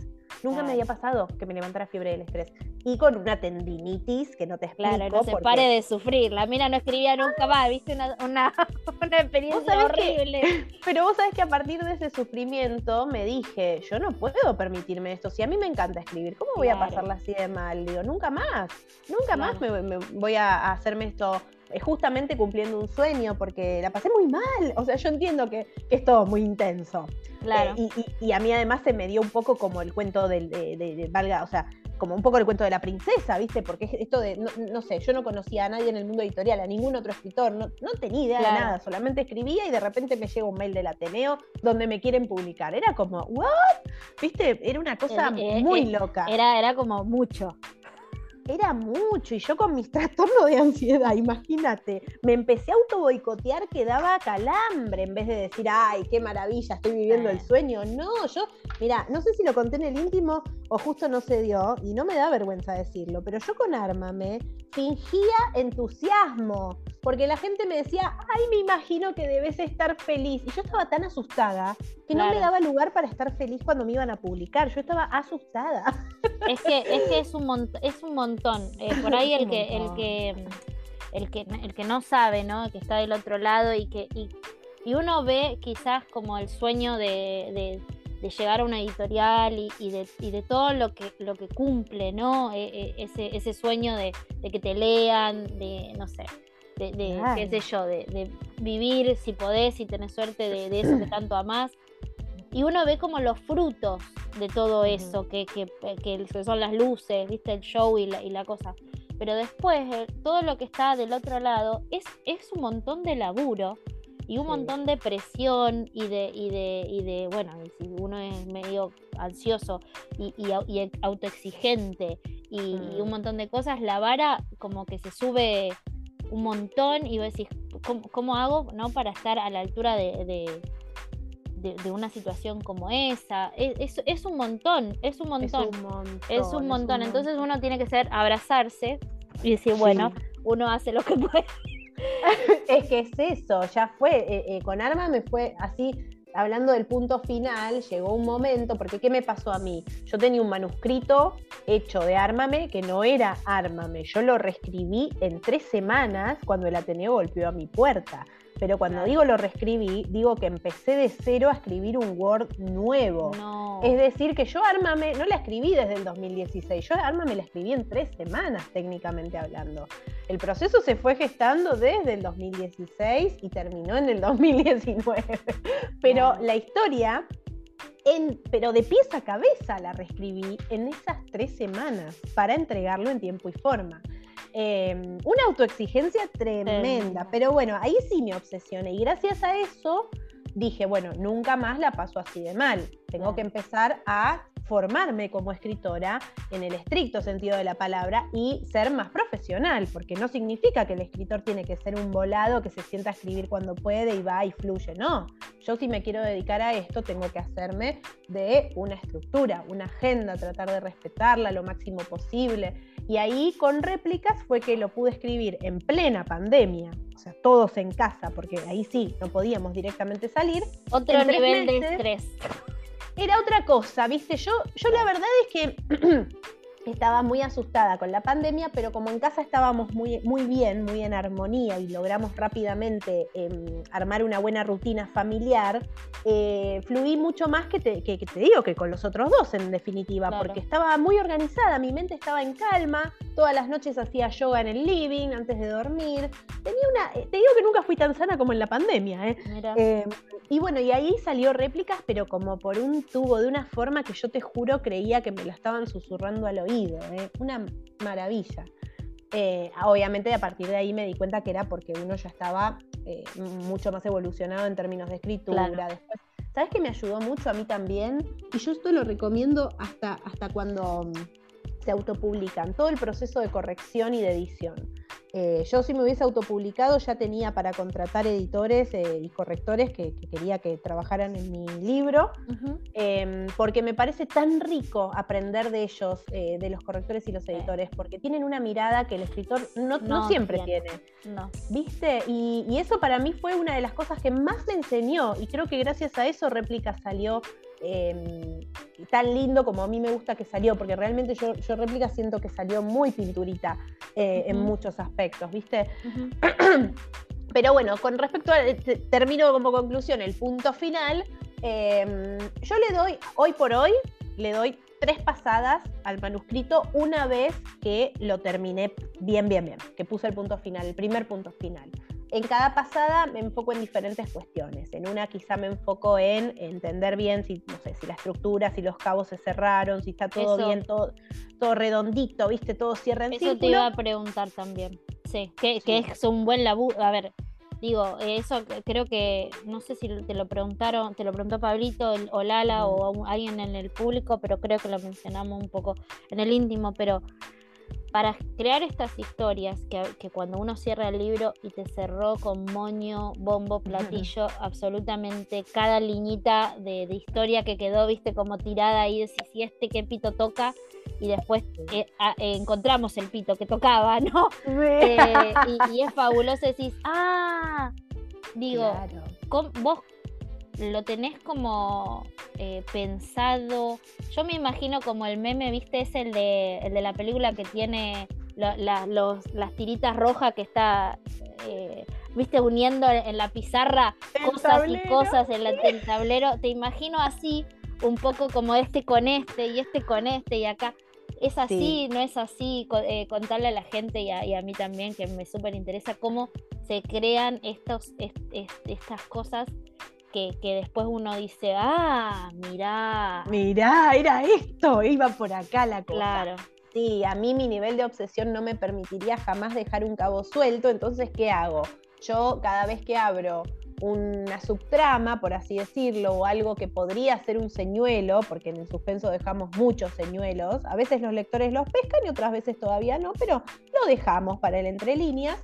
Nunca me había pasado que me levantara fiebre del estrés y con una tendinitis que no te explico. Claro, no se pare de sufrir. La mina no escribía nunca más, viste una, una, experiencia horrible. pero vos sabés que a partir de ese sufrimiento me dije, yo no puedo permitirme esto. Si a mí me encanta escribir, ¿cómo voy a pasarla así de mal? Digo, nunca más, nunca más me, voy a hacerme esto justamente cumpliendo un sueño, porque la pasé muy mal. O sea, yo entiendo que, es todo muy intenso. Claro. Eh, y, a mí además se me dio un poco como el cuento del, de, de, valga, o sea, como un poco el cuento de la princesa, ¿viste? Porque esto de, no, sé, yo no conocía a nadie en el mundo editorial, a ningún otro escritor, no, tenía idea de nada, solamente escribía y de repente me llega un mail del Ateneo donde me quieren publicar. Era como, ¿what? ¿Viste? Era una cosa eh, eh, muy eh, loca. Era, era como mucho. Era mucho y yo con mis trastornos de ansiedad, imagínate, me empecé a auto boicotear que daba calambre en vez de decir, ay, qué maravilla, estoy viviendo el sueño. No, yo, mira, no sé si lo conté en el íntimo o justo no se dio y no me da vergüenza decirlo, pero yo con Ármame fingía entusiasmo porque la gente me decía, ay, me imagino que debes estar feliz. Y yo estaba tan asustada que no me daba lugar para estar feliz cuando me iban a publicar. Yo estaba asustada. Es que es, que es un, es un montón. Eh, por ahí el que, el que, el que, el que no sabe, ¿no? Que está del otro lado y que y, uno ve quizás como el sueño de, llegar a una editorial y, de, y, de, todo lo que, lo que cumple, ¿no? E, e, ese, ese sueño de, que te lean, de, no sé, de, qué sé yo, de, vivir si podés, si tenés suerte de, eso que tanto amás. Y uno ve como los frutos de todo eso, que, que, que, son las luces, viste, el show y la, y la cosa. Pero después, eh, todo lo que está del otro lado es, es un montón de laburo y un montón de presión y de, y de, y de bueno, si uno es medio ansioso y, y, autoexigente y, y, un mm. montón de cosas, la vara como que se sube un montón y vos decís, ¿cómo, hago no para estar a la altura de, de, una situación como esa? Es, es, un montón, es un montón. Es un montón. Entonces uno tiene que ser abrazarse y decir, bueno, uno hace lo que puede. es que es eso, ya fue. Eh, eh, con Arma me fue así hablando del punto final, llegó un momento, porque ¿qué me pasó a mí? Yo tenía un manuscrito hecho de Ármame que no era Ármame. Yo lo reescribí en tres semanas cuando el Ateneo golpeó a mi puerta. Pero cuando digo lo reescribí, digo que empecé de cero a escribir un Word nuevo. Es decir, que yo Ármame no la escribí desde el 2016, yo Ármame la escribí en tres semanas, técnicamente hablando. El proceso se fue gestando desde el 2016 y terminó en el 2019. Pero la historia en, pero de pies a cabeza la reescribí en esas tres semanas para entregarlo en tiempo y forma. Em, una autoexigencia tremenda, pero bueno, ahí sí me obsesioné y gracias a eso dije, bueno, nunca más la paso así de mal, tengo que empezar a formarme como escritora en el estricto sentido de la palabra y ser más profesional, porque no significa que el escritor tiene que ser un volado que se sienta a escribir cuando puede y va y fluye, no. Yo si me quiero dedicar a esto tengo que hacerme de una estructura, una agenda, tratar de respetarla lo máximo posible. Y ahí con réplicas fue que lo pude escribir en plena pandemia, o sea, todos en casa, porque ahí sí, no podíamos directamente salir. Otro nivel de estrés era otra cosa, ¿viste? Yo, yo la verdad es que estaba muy asustada con la pandemia, pero como en casa estábamos muy, muy bien, muy en armonía y logramos rápidamente em, armar una buena rutina familiar, eh, fluí mucho más que te, que, te, digo que con los otros dos, en definitiva, porque estaba muy organizada, mi mente estaba en calma, todas las noches hacía yoga en el living antes de dormir. Tenía una, eh, te digo que nunca fui tan sana como en la pandemia, ¿eh? Em, y bueno, y ahí salió réplicas, pero como por un tubo, de una forma que yo te juro creía que me la estaban susurrando al oído ¿eh? una maravilla. Eh, obviamente a partir de ahí me di cuenta que era porque uno ya estaba eh, mucho más evolucionado en términos de escritura. Después, ¿sabes qué me ayudó mucho a mí también? Y yo esto lo recomiendo hasta, hasta cuando mm, se autopublican, todo el proceso de corrección y de edición. Eh, yo si me hubiese autopublicado ya tenía para contratar editores eh, y correctores que, quería que trabajaran en mi libro, em, porque me parece tan rico aprender de ellos, eh, de los correctores y los editores, porque tienen una mirada que el escritor no, siempre tiene. ¿Viste? Y, y, eso para mí fue una de las cosas que más me enseñó y creo que gracias a eso Réplica salió Em, tan lindo como a mí me gusta que salió, porque realmente yo, yo réplica siento que salió muy pinturita eh, en muchos aspectos, ¿viste? Pero bueno, con respecto a, termino como conclusión, el punto final, em, yo le doy, hoy por hoy, le doy tres pasadas al manuscrito una vez que lo terminé bien, bien, bien, que puse el punto final, el primer punto final. En cada pasada me enfoco en diferentes cuestiones. En una quizá me enfoco en entender bien si, no sé, si la estructura, si los cabos se cerraron, si está todo bien, todo, todo redondito, viste, todo cierra en Eso te iba a preguntar también. Sí, que, es un buen laburo. A ver, digo, eso creo que, no sé si te lo preguntaron, te lo preguntó Pablito o Lala mm. o alguien en el público, pero creo que lo mencionamos un poco en el íntimo, pero para crear estas historias, que, cuando uno cierra el libro y te cerró con moño, bombo, platillo, absolutamente cada liñita de, historia que quedó, viste, como tirada ahí, de si este qué pito toca, y después eh, eh, encontramos el pito que tocaba, ¿no? Eh, y, es fabuloso, decís, ah, digo, vos lo tenés como eh, pensado. Yo me imagino como el meme, ¿viste? Es el de, el de la película que tiene los, las tiritas rojas que está, eh, ¿viste? Uniendo en la pizarra cosas y cosas en, el tablero. Te imagino así, un poco como este con este y este con este y acá. ¿Es así? ¿No es así? Eh, contarle a la gente y a, mí también, que me súper interesa cómo se crean estos, estas cosas que, después uno dice, ah, mirá. Mirá, era esto, iba por acá la cosa. Claro. Sí, a mí mi nivel de obsesión no me permitiría jamás dejar un cabo suelto, entonces, ¿qué hago? Yo cada vez que abro una subtrama, por así decirlo, o algo que podría ser un señuelo, porque en el suspenso dejamos muchos señuelos, a veces los lectores los pescan y otras veces todavía no, pero lo dejamos para el entre líneas.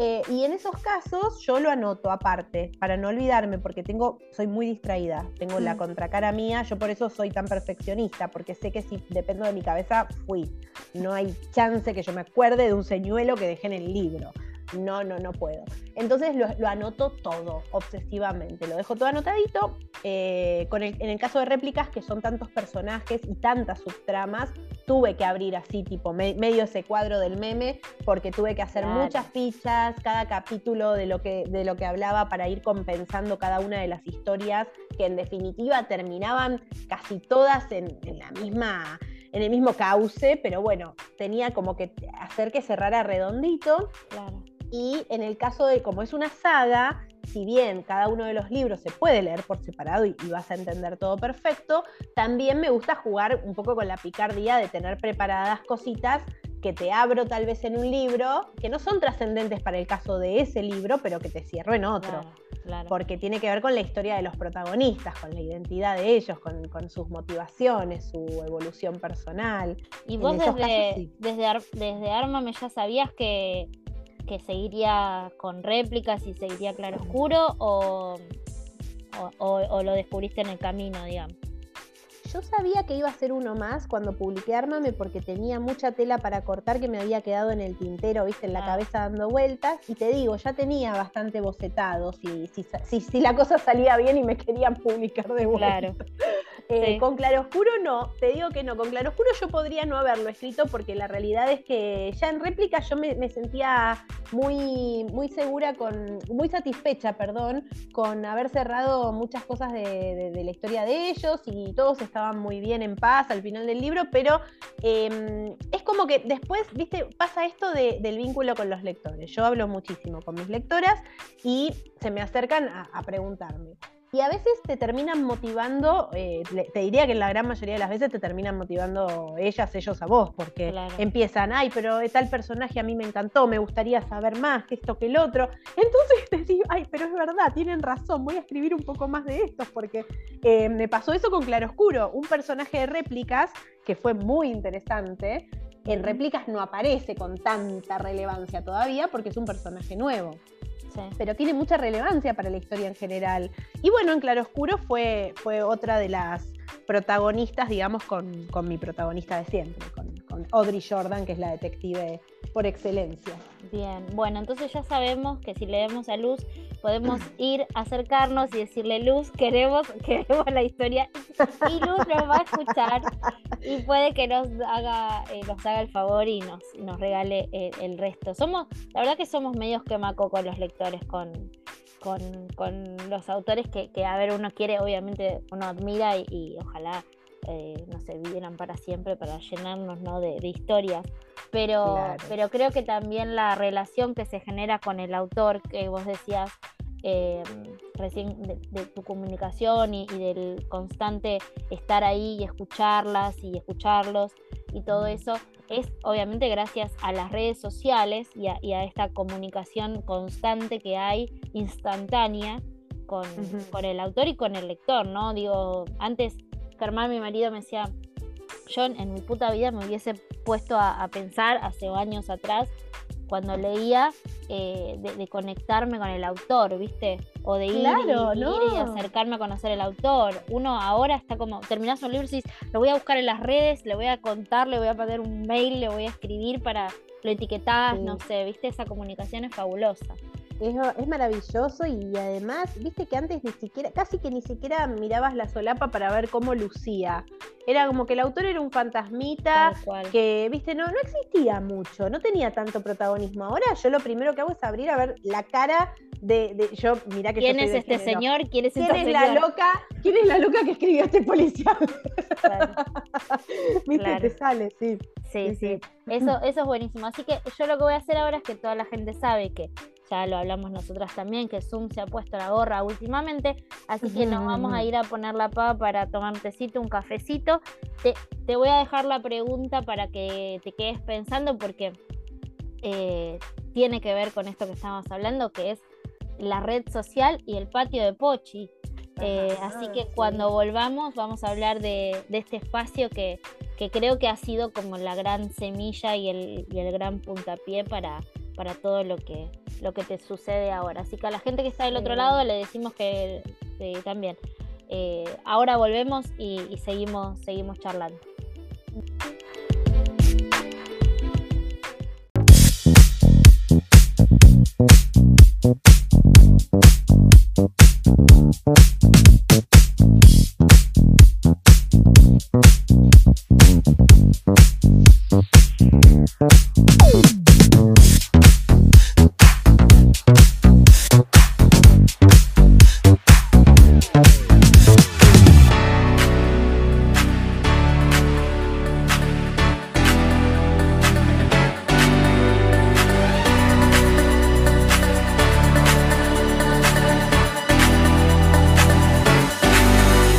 Eh, y en esos casos yo lo anoto aparte, para no olvidarme, porque tengo, soy muy distraída, tengo la mm. contracara mía, yo por eso soy tan perfeccionista, porque sé que si dependo de mi cabeza, fui. No hay chance que yo me acuerde de un señuelo que dejé en el libro no, no, no puedo. Entonces lo, anoto todo, obsesivamente. Lo dejo todo anotadito. Eh, en el caso de réplicas, que son tantos personajes y tantas subtramas, tuve que abrir así, tipo, medio ese cuadro del meme, porque tuve que hacer muchas fichas, cada capítulo de lo, que, de lo que hablaba para ir compensando cada una de las historias, que en definitiva terminaban casi todas en, en la misma en el mismo cauce, pero bueno, tenía como que hacer que cerrara redondito. Claro. Y en el caso de, como es una saga, si bien cada uno de los libros se puede leer por separado y, vas a entender todo perfecto, también me gusta jugar un poco con la picardía de tener preparadas cositas que te abro tal vez en un libro, que no son trascendentes para el caso de ese libro, pero que te cierro en otro. Porque tiene que ver con la historia de los protagonistas, con la identidad de ellos, con, sus motivaciones, su evolución personal. Y vos desde, desde, desde Armame ya sabías que que seguiría con réplicas y seguiría claro oscuro o, o, lo descubriste en el camino, digamos? Yo sabía que iba a ser uno más cuando publiqué Armame porque tenía mucha tela para cortar que me había quedado en el tintero, viste, en la ah. cabeza dando vueltas. Y te digo, ya tenía bastante bocetado si, si, si, la cosa salía bien y me querían publicar de vuelta. Claro. Eh, con Claroscuro no, te digo que no, con Claroscuro yo podría no haberlo escrito porque la realidad es que ya en réplica yo me, sentía muy, muy segura, con, muy satisfecha, perdón, con haber cerrado muchas cosas de, la historia de ellos y todos estaban muy bien en paz al final del libro, pero em, es como que después, viste, pasa esto del vínculo con los lectores. Yo hablo muchísimo con mis lectoras y se me acercan a preguntarme. Y a veces te terminan motivando, eh, te diría que en la gran mayoría de las veces te terminan motivando ellas, ellos a vos, porque empiezan, ay, pero tal personaje a mí me encantó, me gustaría saber más que esto que el otro. Entonces te digo, ay, pero es verdad, tienen razón, voy a escribir un poco más de estos, porque eh, me pasó eso con Claroscuro, un personaje de réplicas que fue muy interesante. En réplicas no aparece con tanta relevancia todavía porque es un personaje nuevo pero tiene mucha relevancia para la historia en general. Y bueno, en Claroscuro fue, fue otra de las protagonistas, digamos, con, mi protagonista de siempre, con, con Audrey Jordan, que es la detective por excelencia. Bien, bueno, entonces ya sabemos que si leemos a Luz podemos ir, acercarnos y decirle, Luz, queremos, queremos la historia. Y Luz nos va a escuchar y puede que nos haga, eh, nos haga el favor y nos, nos regale eh, el resto. Somos, la verdad que somos medios quemaco con los lectores, con, con, los autores que, a ver, uno quiere, obviamente uno admira y, ojalá eh, no se vivieran para siempre para llenarnos ¿no? de, de historias. Pero, pero creo que también la relación que se genera con el autor, que vos decías eh, recién de, tu comunicación y, del constante estar ahí y escucharlas y escucharlos y todo eso, es obviamente gracias a las redes sociales y a, esta comunicación constante que hay, instantánea, con, con, el autor y con el lector, ¿no? Digo, antes Germán, mi marido, me decía, yo en mi puta vida me hubiese puesto a, pensar hace años atrás cuando leía eh, de, conectarme con el autor, ¿viste? O de ir, y, acercarme a conocer el autor. Uno ahora está como, terminás un libro y dices, lo voy a buscar en las redes, le voy a contar, le voy a poner un mail, le voy a escribir para, lo etiquetás, no sé, ¿viste? Esa comunicación es fabulosa. Es, maravilloso y además, viste que antes ni siquiera, casi que ni siquiera mirabas la solapa para ver cómo lucía. Era como que el autor era un fantasmita que, viste, no, no existía mucho, no tenía tanto protagonismo. Ahora yo lo primero que hago es abrir a ver la cara de, yo, mira que ¿Quién es este señor? ¿Quién es, la loca? ¿Quién es la loca que escribió este policial? Viste, te sale, sí. Sí, sí. Eso, eso es buenísimo. Así que yo lo que voy a hacer ahora es que toda la gente sabe que ya lo hablamos nosotras también, que Zoom se ha puesto la gorra últimamente, así que nos vamos a ir a poner la pava para tomar un tecito, un cafecito. Te, voy a dejar la pregunta para que te quedes pensando porque eh, tiene que ver con esto que estamos hablando, que es la red social y el patio de Pochi. Eh, así que cuando volvamos vamos a hablar de, este espacio que, creo que ha sido como la gran semilla y el, y el gran puntapié para, para todo lo que, lo que te sucede ahora. Así que a la gente que está del otro lado le decimos que también. Eh, ahora volvemos y, y, seguimos, seguimos charlando.